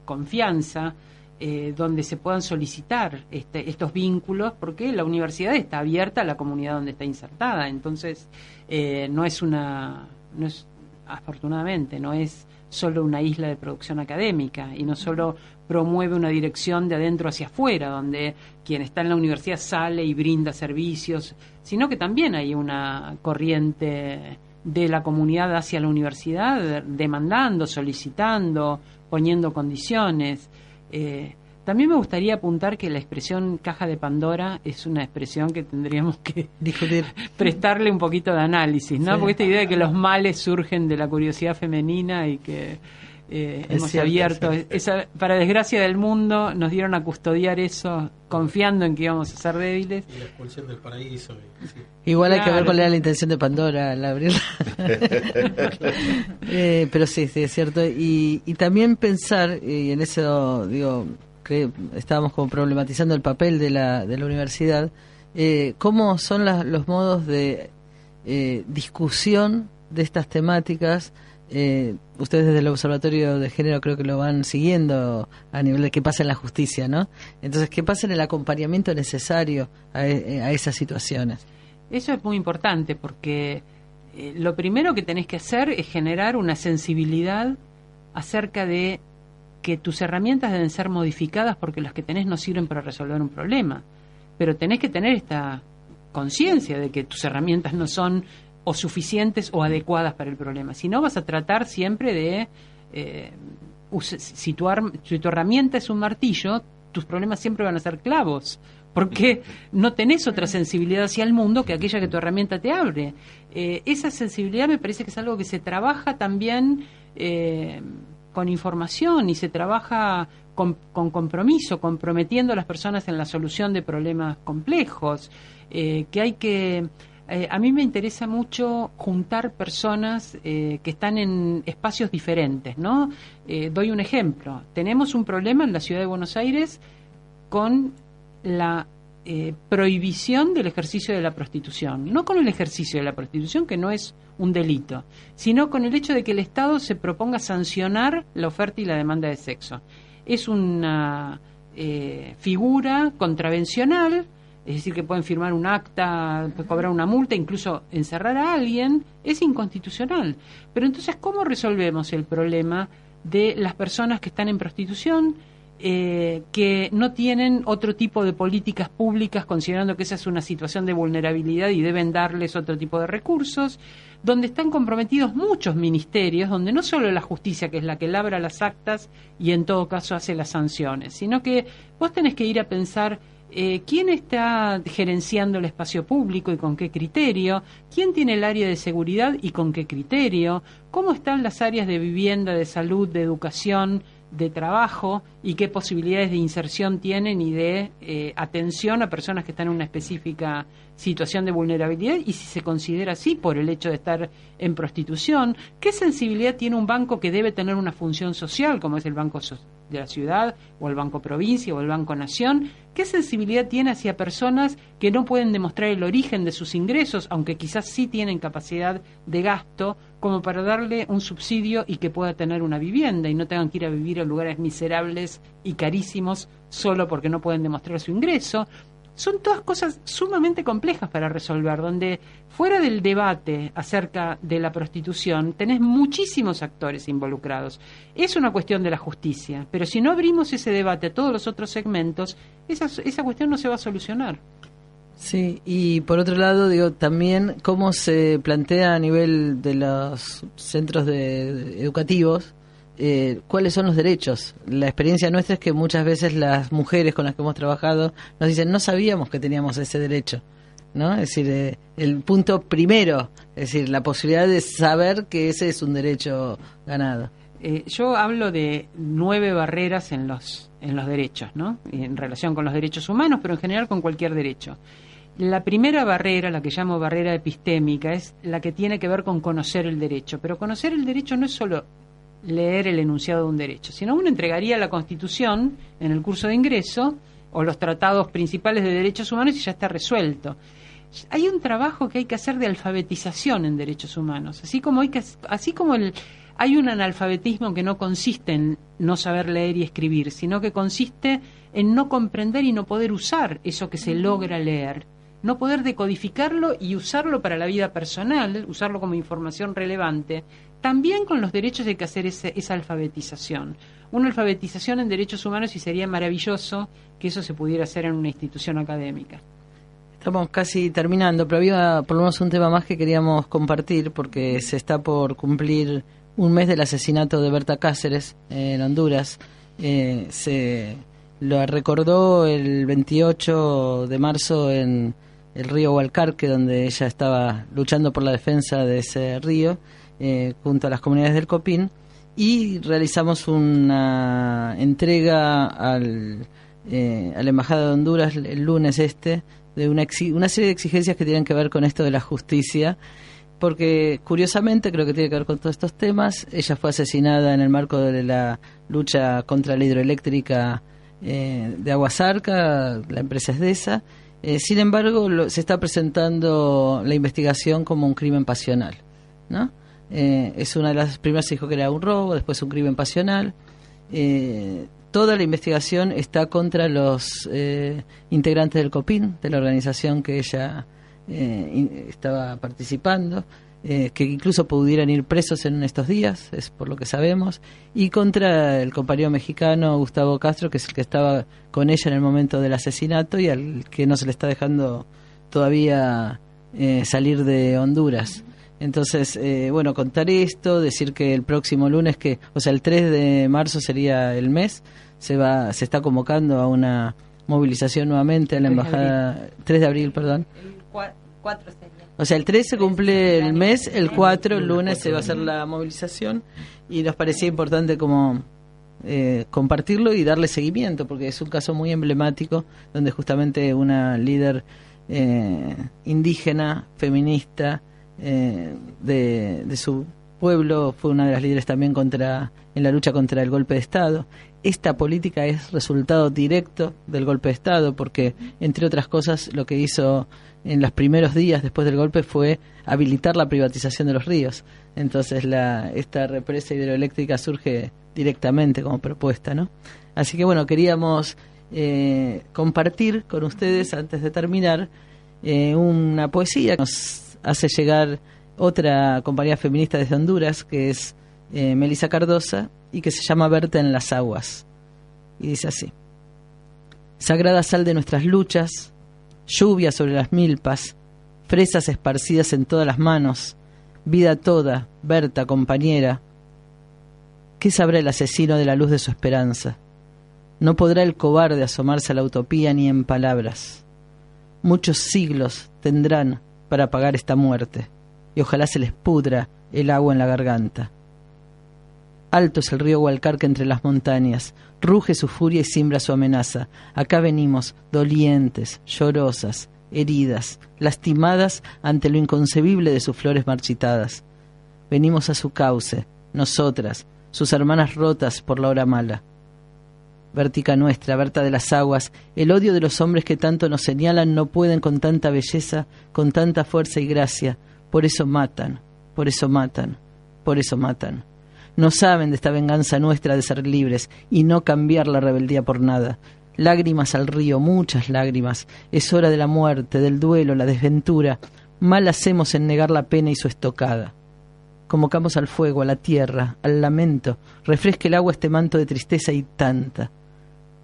confianza. eh, donde se puedan solicitar este- estos vínculos, porque la universidad está abierta a la comunidad donde está insertada. Entonces, eh, no es una, no es, afortunadamente, no es solo una isla de producción académica y no solo promueve una dirección de adentro hacia afuera, donde quien está en la universidad sale y brinda servicios, sino que también hay una corriente de la comunidad hacia la universidad demandando, solicitando, poniendo condiciones. Eh, también me gustaría apuntar que la expresión caja de Pandora es una expresión que tendríamos que discutir, prestarle un poquito de análisis, ¿no? Sí. Porque esta idea de que los males surgen de la curiosidad femenina y que eh, hemos cierto, abierto, esa, para desgracia del mundo, nos dieron a custodiar eso confiando en que íbamos a ser débiles. Y la expulsión del paraíso. sí. Igual hay que ver cuál era la intención de Pandora al abrirla. Eh, pero sí, sí, es cierto. Y, y también pensar, y en eso, digo, que estábamos como problematizando el papel de la, de la universidad, eh, cómo son las- los modos de eh, discusión de estas temáticas. Eh, ustedes desde el Observatorio de Género creo que lo van siguiendo a nivel de qué pasa en la justicia, ¿no? Entonces, ¿qué pasa en el acompañamiento necesario a, e- a esas situaciones? Eso es muy importante porque eh, lo primero que tenés que hacer es generar una sensibilidad acerca de que tus herramientas deben ser modificadas porque las que tenés no sirven para resolver un problema. Pero tenés que tener esta conciencia de que tus herramientas no son o suficientes o adecuadas para el problema. Si no, vas a tratar siempre de... eh, si, tu arm- si tu herramienta es un martillo, tus problemas siempre van a ser clavos, porque no tenés otra sensibilidad hacia el mundo que aquella que tu herramienta te abre. Eh, esa sensibilidad me parece que es algo que se trabaja también eh, con información y se trabaja con, con compromiso, comprometiendo a las personas en la solución de problemas complejos, eh, que hay que eh, a mí me interesa mucho juntar personas eh, que están en espacios diferentes, ¿no? Eh, doy un ejemplo. Tenemos un problema en la ciudad de Buenos Aires con la prohibición del ejercicio de la prostitución. No con el ejercicio de la prostitución, que no es un delito, sino con el hecho de que el Estado se proponga sancionar la oferta y la demanda de sexo. Es una figura contravencional es decir, que pueden firmar un acta, cobrar una multa, incluso encerrar a alguien, es inconstitucional. Pero entonces, ¿cómo resolvemos el problema de las personas que están en prostitución, eh, que no tienen otro tipo de políticas públicas, considerando que esa es una situación de vulnerabilidad y deben darles otro tipo de recursos, donde están comprometidos muchos ministerios, donde no solo la justicia, que es la que labra las actas y en todo caso hace las sanciones, sino que vos tenés que ir a pensar eh, quién está gerenciando el espacio público y con qué criterio, quién tiene el área de seguridad y con qué criterio, cómo están las áreas de vivienda, de salud, de educación, de trabajo y qué posibilidades de inserción tienen y de eh, atención a personas que están en una específica situación de vulnerabilidad y si se considera así por el hecho de estar en prostitución, qué sensibilidad tiene un banco que debe tener una función social como es el Banco de la Ciudad o el Banco Provincia o el Banco Nación, qué sensibilidad tiene hacia personas que no pueden demostrar el origen de sus ingresos, aunque quizás sí tienen capacidad de gasto como para darle un subsidio y que pueda tener una vivienda y no tengan que ir a vivir en lugares miserables y carísimos solo porque no pueden demostrar su ingreso. Son todas cosas sumamente complejas para resolver, donde fuera del debate acerca de la prostitución tenés muchísimos actores involucrados. Es una cuestión de la justicia, pero si no abrimos ese debate a todos los otros segmentos, esa, esa cuestión no se va a solucionar. Sí, y por otro lado, digo, también cómo se plantea a nivel de los centros de, educativos eh, cuáles son los derechos. La experiencia nuestra es que muchas veces las mujeres con las que hemos trabajado nos dicen no sabíamos que teníamos ese derecho. ¿no? Es decir, eh, el punto primero, es decir, la posibilidad de saber que ese es un derecho ganado. Eh, yo hablo de nueve barreras en los, en los derechos, ¿no? En relación con los derechos humanos, pero en general con cualquier derecho. La primera barrera, la que llamo barrera epistémica, es la que tiene que ver con conocer el derecho. Pero conocer el derecho no es solo leer el enunciado de un derecho, sino uno entregaría la Constitución en el curso de ingreso o los tratados principales de derechos humanos y ya está resuelto. Hay un trabajo que hay que hacer de alfabetización en derechos humanos, así como hay que, así como el, hay un analfabetismo que no consiste en no saber leer y escribir, sino que consiste en no comprender y no poder usar eso que se logra leer no poder decodificarlo y usarlo para la vida personal, usarlo como información relevante, también con los derechos hay que hacer esa alfabetización. Una alfabetización en derechos humanos y sería maravilloso que eso se pudiera hacer en una institución académica. Estamos casi terminando, pero había por lo menos un tema más que queríamos compartir porque se está por cumplir un mes del asesinato de Berta Cáceres en Honduras. Eh, se lo recordó el 28 de marzo en el río Hualcarque, donde ella estaba luchando por la defensa de ese río, eh, junto a las comunidades del Copín, y realizamos una entrega al, eh, a la Embajada de Honduras el lunes este de una, una serie de exigencias que tienen que ver con esto de la justicia, porque curiosamente creo que tiene que ver con todos estos temas. Ella fue asesinada en el marco de la lucha contra la hidroeléctrica eh, de Aguasarca, la empresa es de esa, eh, sin embargo, se está presentando la investigación como un crimen pasional. ¿no? Eh, es una de las primeras se dijo que era un robo, después un crimen pasional. Eh, toda la investigación está contra los integrantes del COPIN, de la organización que ella estaba participando. Eh, que incluso pudieran ir presos en estos días, es por lo que sabemos, y contra el compañero mexicano Gustavo Castro, que es el que estaba con ella en el momento del asesinato y al que no se le está dejando todavía eh, salir de Honduras. Entonces, eh, bueno, contar esto, decir que el próximo lunes, que, o sea, el 3 de marzo sería el mes, se va, se está convocando a una movilización nuevamente a la embajada, 3 de abril, perdón. El 4 o sea, el 3 se cumple el mes, el 4, el lunes, se va a hacer la movilización y nos parecía importante como eh, compartirlo y darle seguimiento, porque es un caso muy emblemático donde justamente una líder eh, indígena, feminista eh, de, de su pueblo, fue una de las líderes también contra en la lucha contra el golpe de Estado. Esta política es resultado directo del golpe de Estado porque, entre otras cosas, lo que hizo en los primeros días después del golpe fue habilitar la privatización de los ríos. Entonces, la, esta represa hidroeléctrica surge directamente como propuesta, ¿no? Así que, bueno, queríamos eh, compartir con ustedes, antes de terminar, eh, una poesía que nos hace llegar otra compañía feminista desde Honduras, que es eh, Melissa Cardosa, y que se llama Verte en las aguas. Y dice así, Sagrada sal de nuestras luchas, lluvia sobre las milpas, fresas esparcidas en todas las manos, vida toda, Berta, compañera. ¿Qué sabrá el asesino de la luz de su esperanza? No podrá el cobarde asomarse a la utopía ni en palabras. Muchos siglos tendrán para apagar esta muerte, y ojalá se les pudra el agua en la garganta. Alto es el río Hualcarque entre las montañas, ruge su furia y simbra su amenaza. Acá venimos, dolientes, llorosas, heridas, lastimadas ante lo inconcebible de sus flores marchitadas. Venimos a su cauce, nosotras, sus hermanas rotas por la hora mala. Vertica nuestra, Berta de las aguas, el odio de los hombres que tanto nos señalan no pueden con tanta belleza, con tanta fuerza y gracia, por eso matan, por eso matan, por eso matan. No saben de esta venganza nuestra de ser libres y no cambiar la rebeldía por nada. Lágrimas al río, muchas lágrimas. Es hora de la muerte, del duelo, la desventura. Mal hacemos en negar la pena y su estocada. Convocamos al fuego, a la tierra, al lamento. Refresque el agua este manto de tristeza y tanta.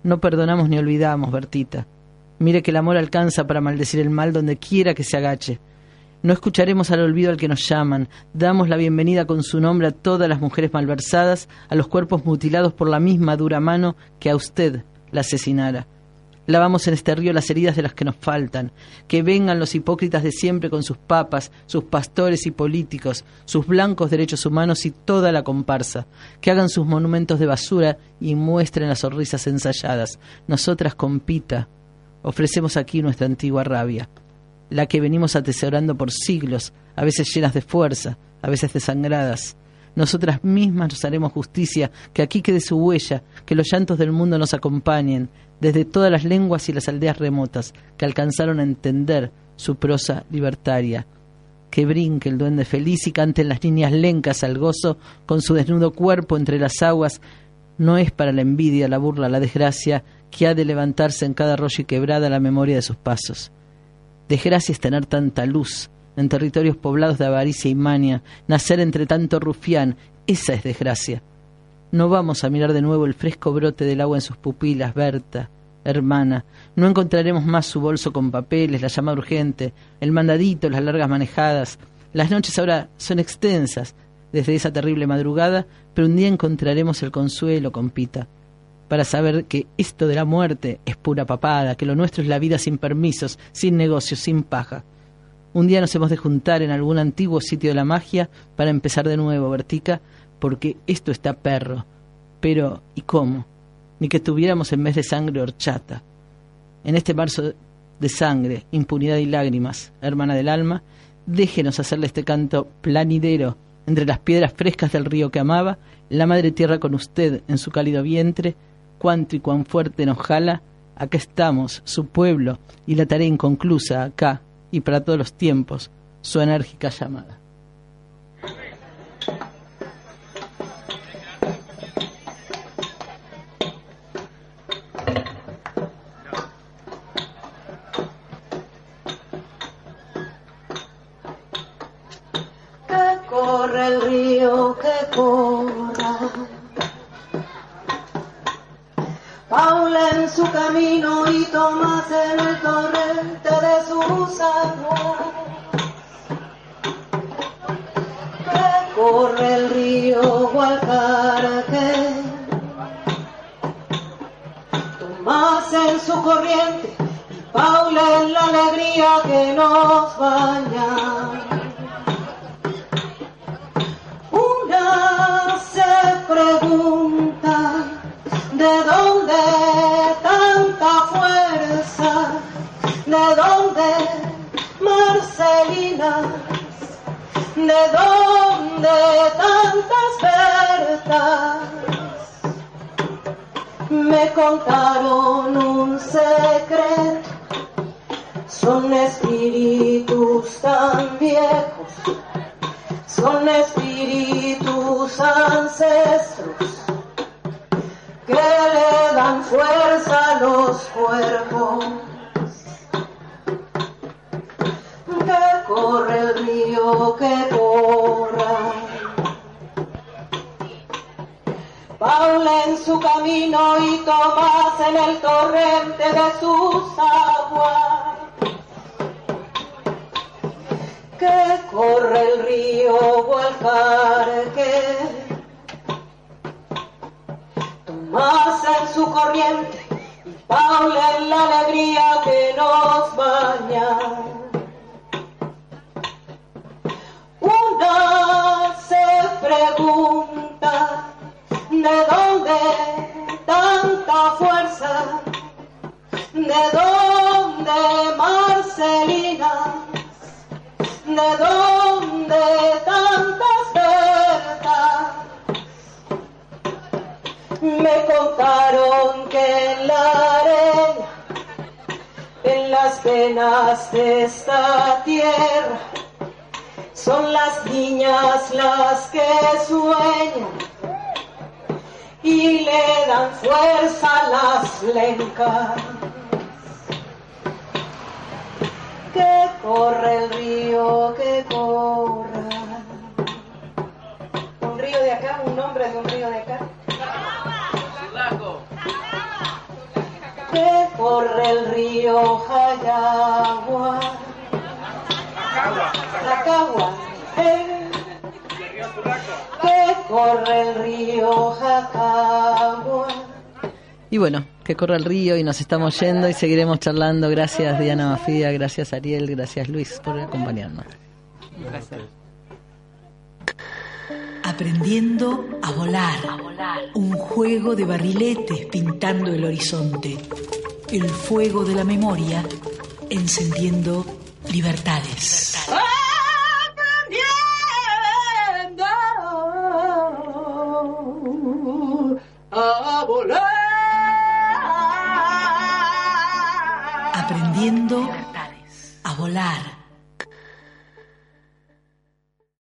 No perdonamos ni olvidamos, Bertita. Mire que el amor alcanza para maldecir el mal donde quiera que se agache. No escucharemos al olvido al que nos llaman. Damos la bienvenida con su nombre a todas las mujeres malversadas, a los cuerpos mutilados por la misma dura mano que a usted la asesinara. Lavamos en este río las heridas de las que nos faltan. Que vengan los hipócritas de siempre con sus papas, sus pastores y políticos, sus blancos derechos humanos y toda la comparsa. Que hagan sus monumentos de basura y muestren las sonrisas ensayadas. Nosotras, con Pita, ofrecemos aquí nuestra antigua rabia la que venimos atesorando por siglos, a veces llenas de fuerza, a veces desangradas. Nosotras mismas nos haremos justicia, que aquí quede su huella, que los llantos del mundo nos acompañen, desde todas las lenguas y las aldeas remotas, que alcanzaron a entender su prosa libertaria. Que brinque el duende feliz y canten las niñas lencas al gozo con su desnudo cuerpo entre las aguas. No es para la envidia, la burla, la desgracia, que ha de levantarse en cada arroyo y quebrada la memoria de sus pasos. Desgracia es tener tanta luz en territorios poblados de avaricia y mania, nacer entre tanto rufián, esa es desgracia. No vamos a mirar de nuevo el fresco brote del agua en sus pupilas, Berta, hermana. No encontraremos más su bolso con papeles, la llamada urgente, el mandadito, las largas manejadas. Las noches ahora son extensas desde esa terrible madrugada, pero un día encontraremos el consuelo, compita para saber que esto de la muerte es pura papada, que lo nuestro es la vida sin permisos, sin negocios, sin paja. Un día nos hemos de juntar en algún antiguo sitio de la magia para empezar de nuevo, Vertica, porque esto está perro. Pero, ¿y cómo? Ni que tuviéramos en vez de sangre horchata. En este marzo de sangre, impunidad y lágrimas, hermana del alma, déjenos hacerle este canto planidero entre las piedras frescas del río que amaba, la madre tierra con usted en su cálido vientre, cuánto y cuán fuerte nos jala, acá estamos, su pueblo, y la tarea inconclusa acá y para todos los tiempos, su enérgica llamada. Corra Paula en su camino y Tomás en el torrente de sus aguas. Recorre el río Gualcaraque. Tomás en su corriente y Paula en la alegría que nos baña. ¿De tanta fuerza? ¿De dónde preguntas, ¿de dónde tantas verdades? Me contaron un secreto, son espíritus tan viejos, son espíritus ancestros que le dan fuerza a los cuerpos. Que corre el río que corra. Paula en su camino y Tomás en el torrente de sus aguas. Que corre el río Gualcarque más en su corriente y Paula en la alegría que nos baña. Una se pregunta de dónde tanta fuerza, de dónde Marcelina, de dónde tantas verdades me contaron que en la arena, en las penas de esta tierra, son las niñas las que sueñan y le dan fuerza a las lencas. Que corre el río, que corra. Un río de acá, un nombre de un río de acá. Que corre el río Jayagua. Jacagua. eh. Que corre el río Jacagua. Y bueno, que corra el río y nos estamos yendo y seguiremos charlando. Gracias Diana Mafia, gracias Ariel, gracias Luis por acompañarnos. Aprendiendo a volar. Un juego de barriletes pintando el horizonte. El fuego de la memoria encendiendo libertades. Aprendiendo a volar. Aprendiendo a volar.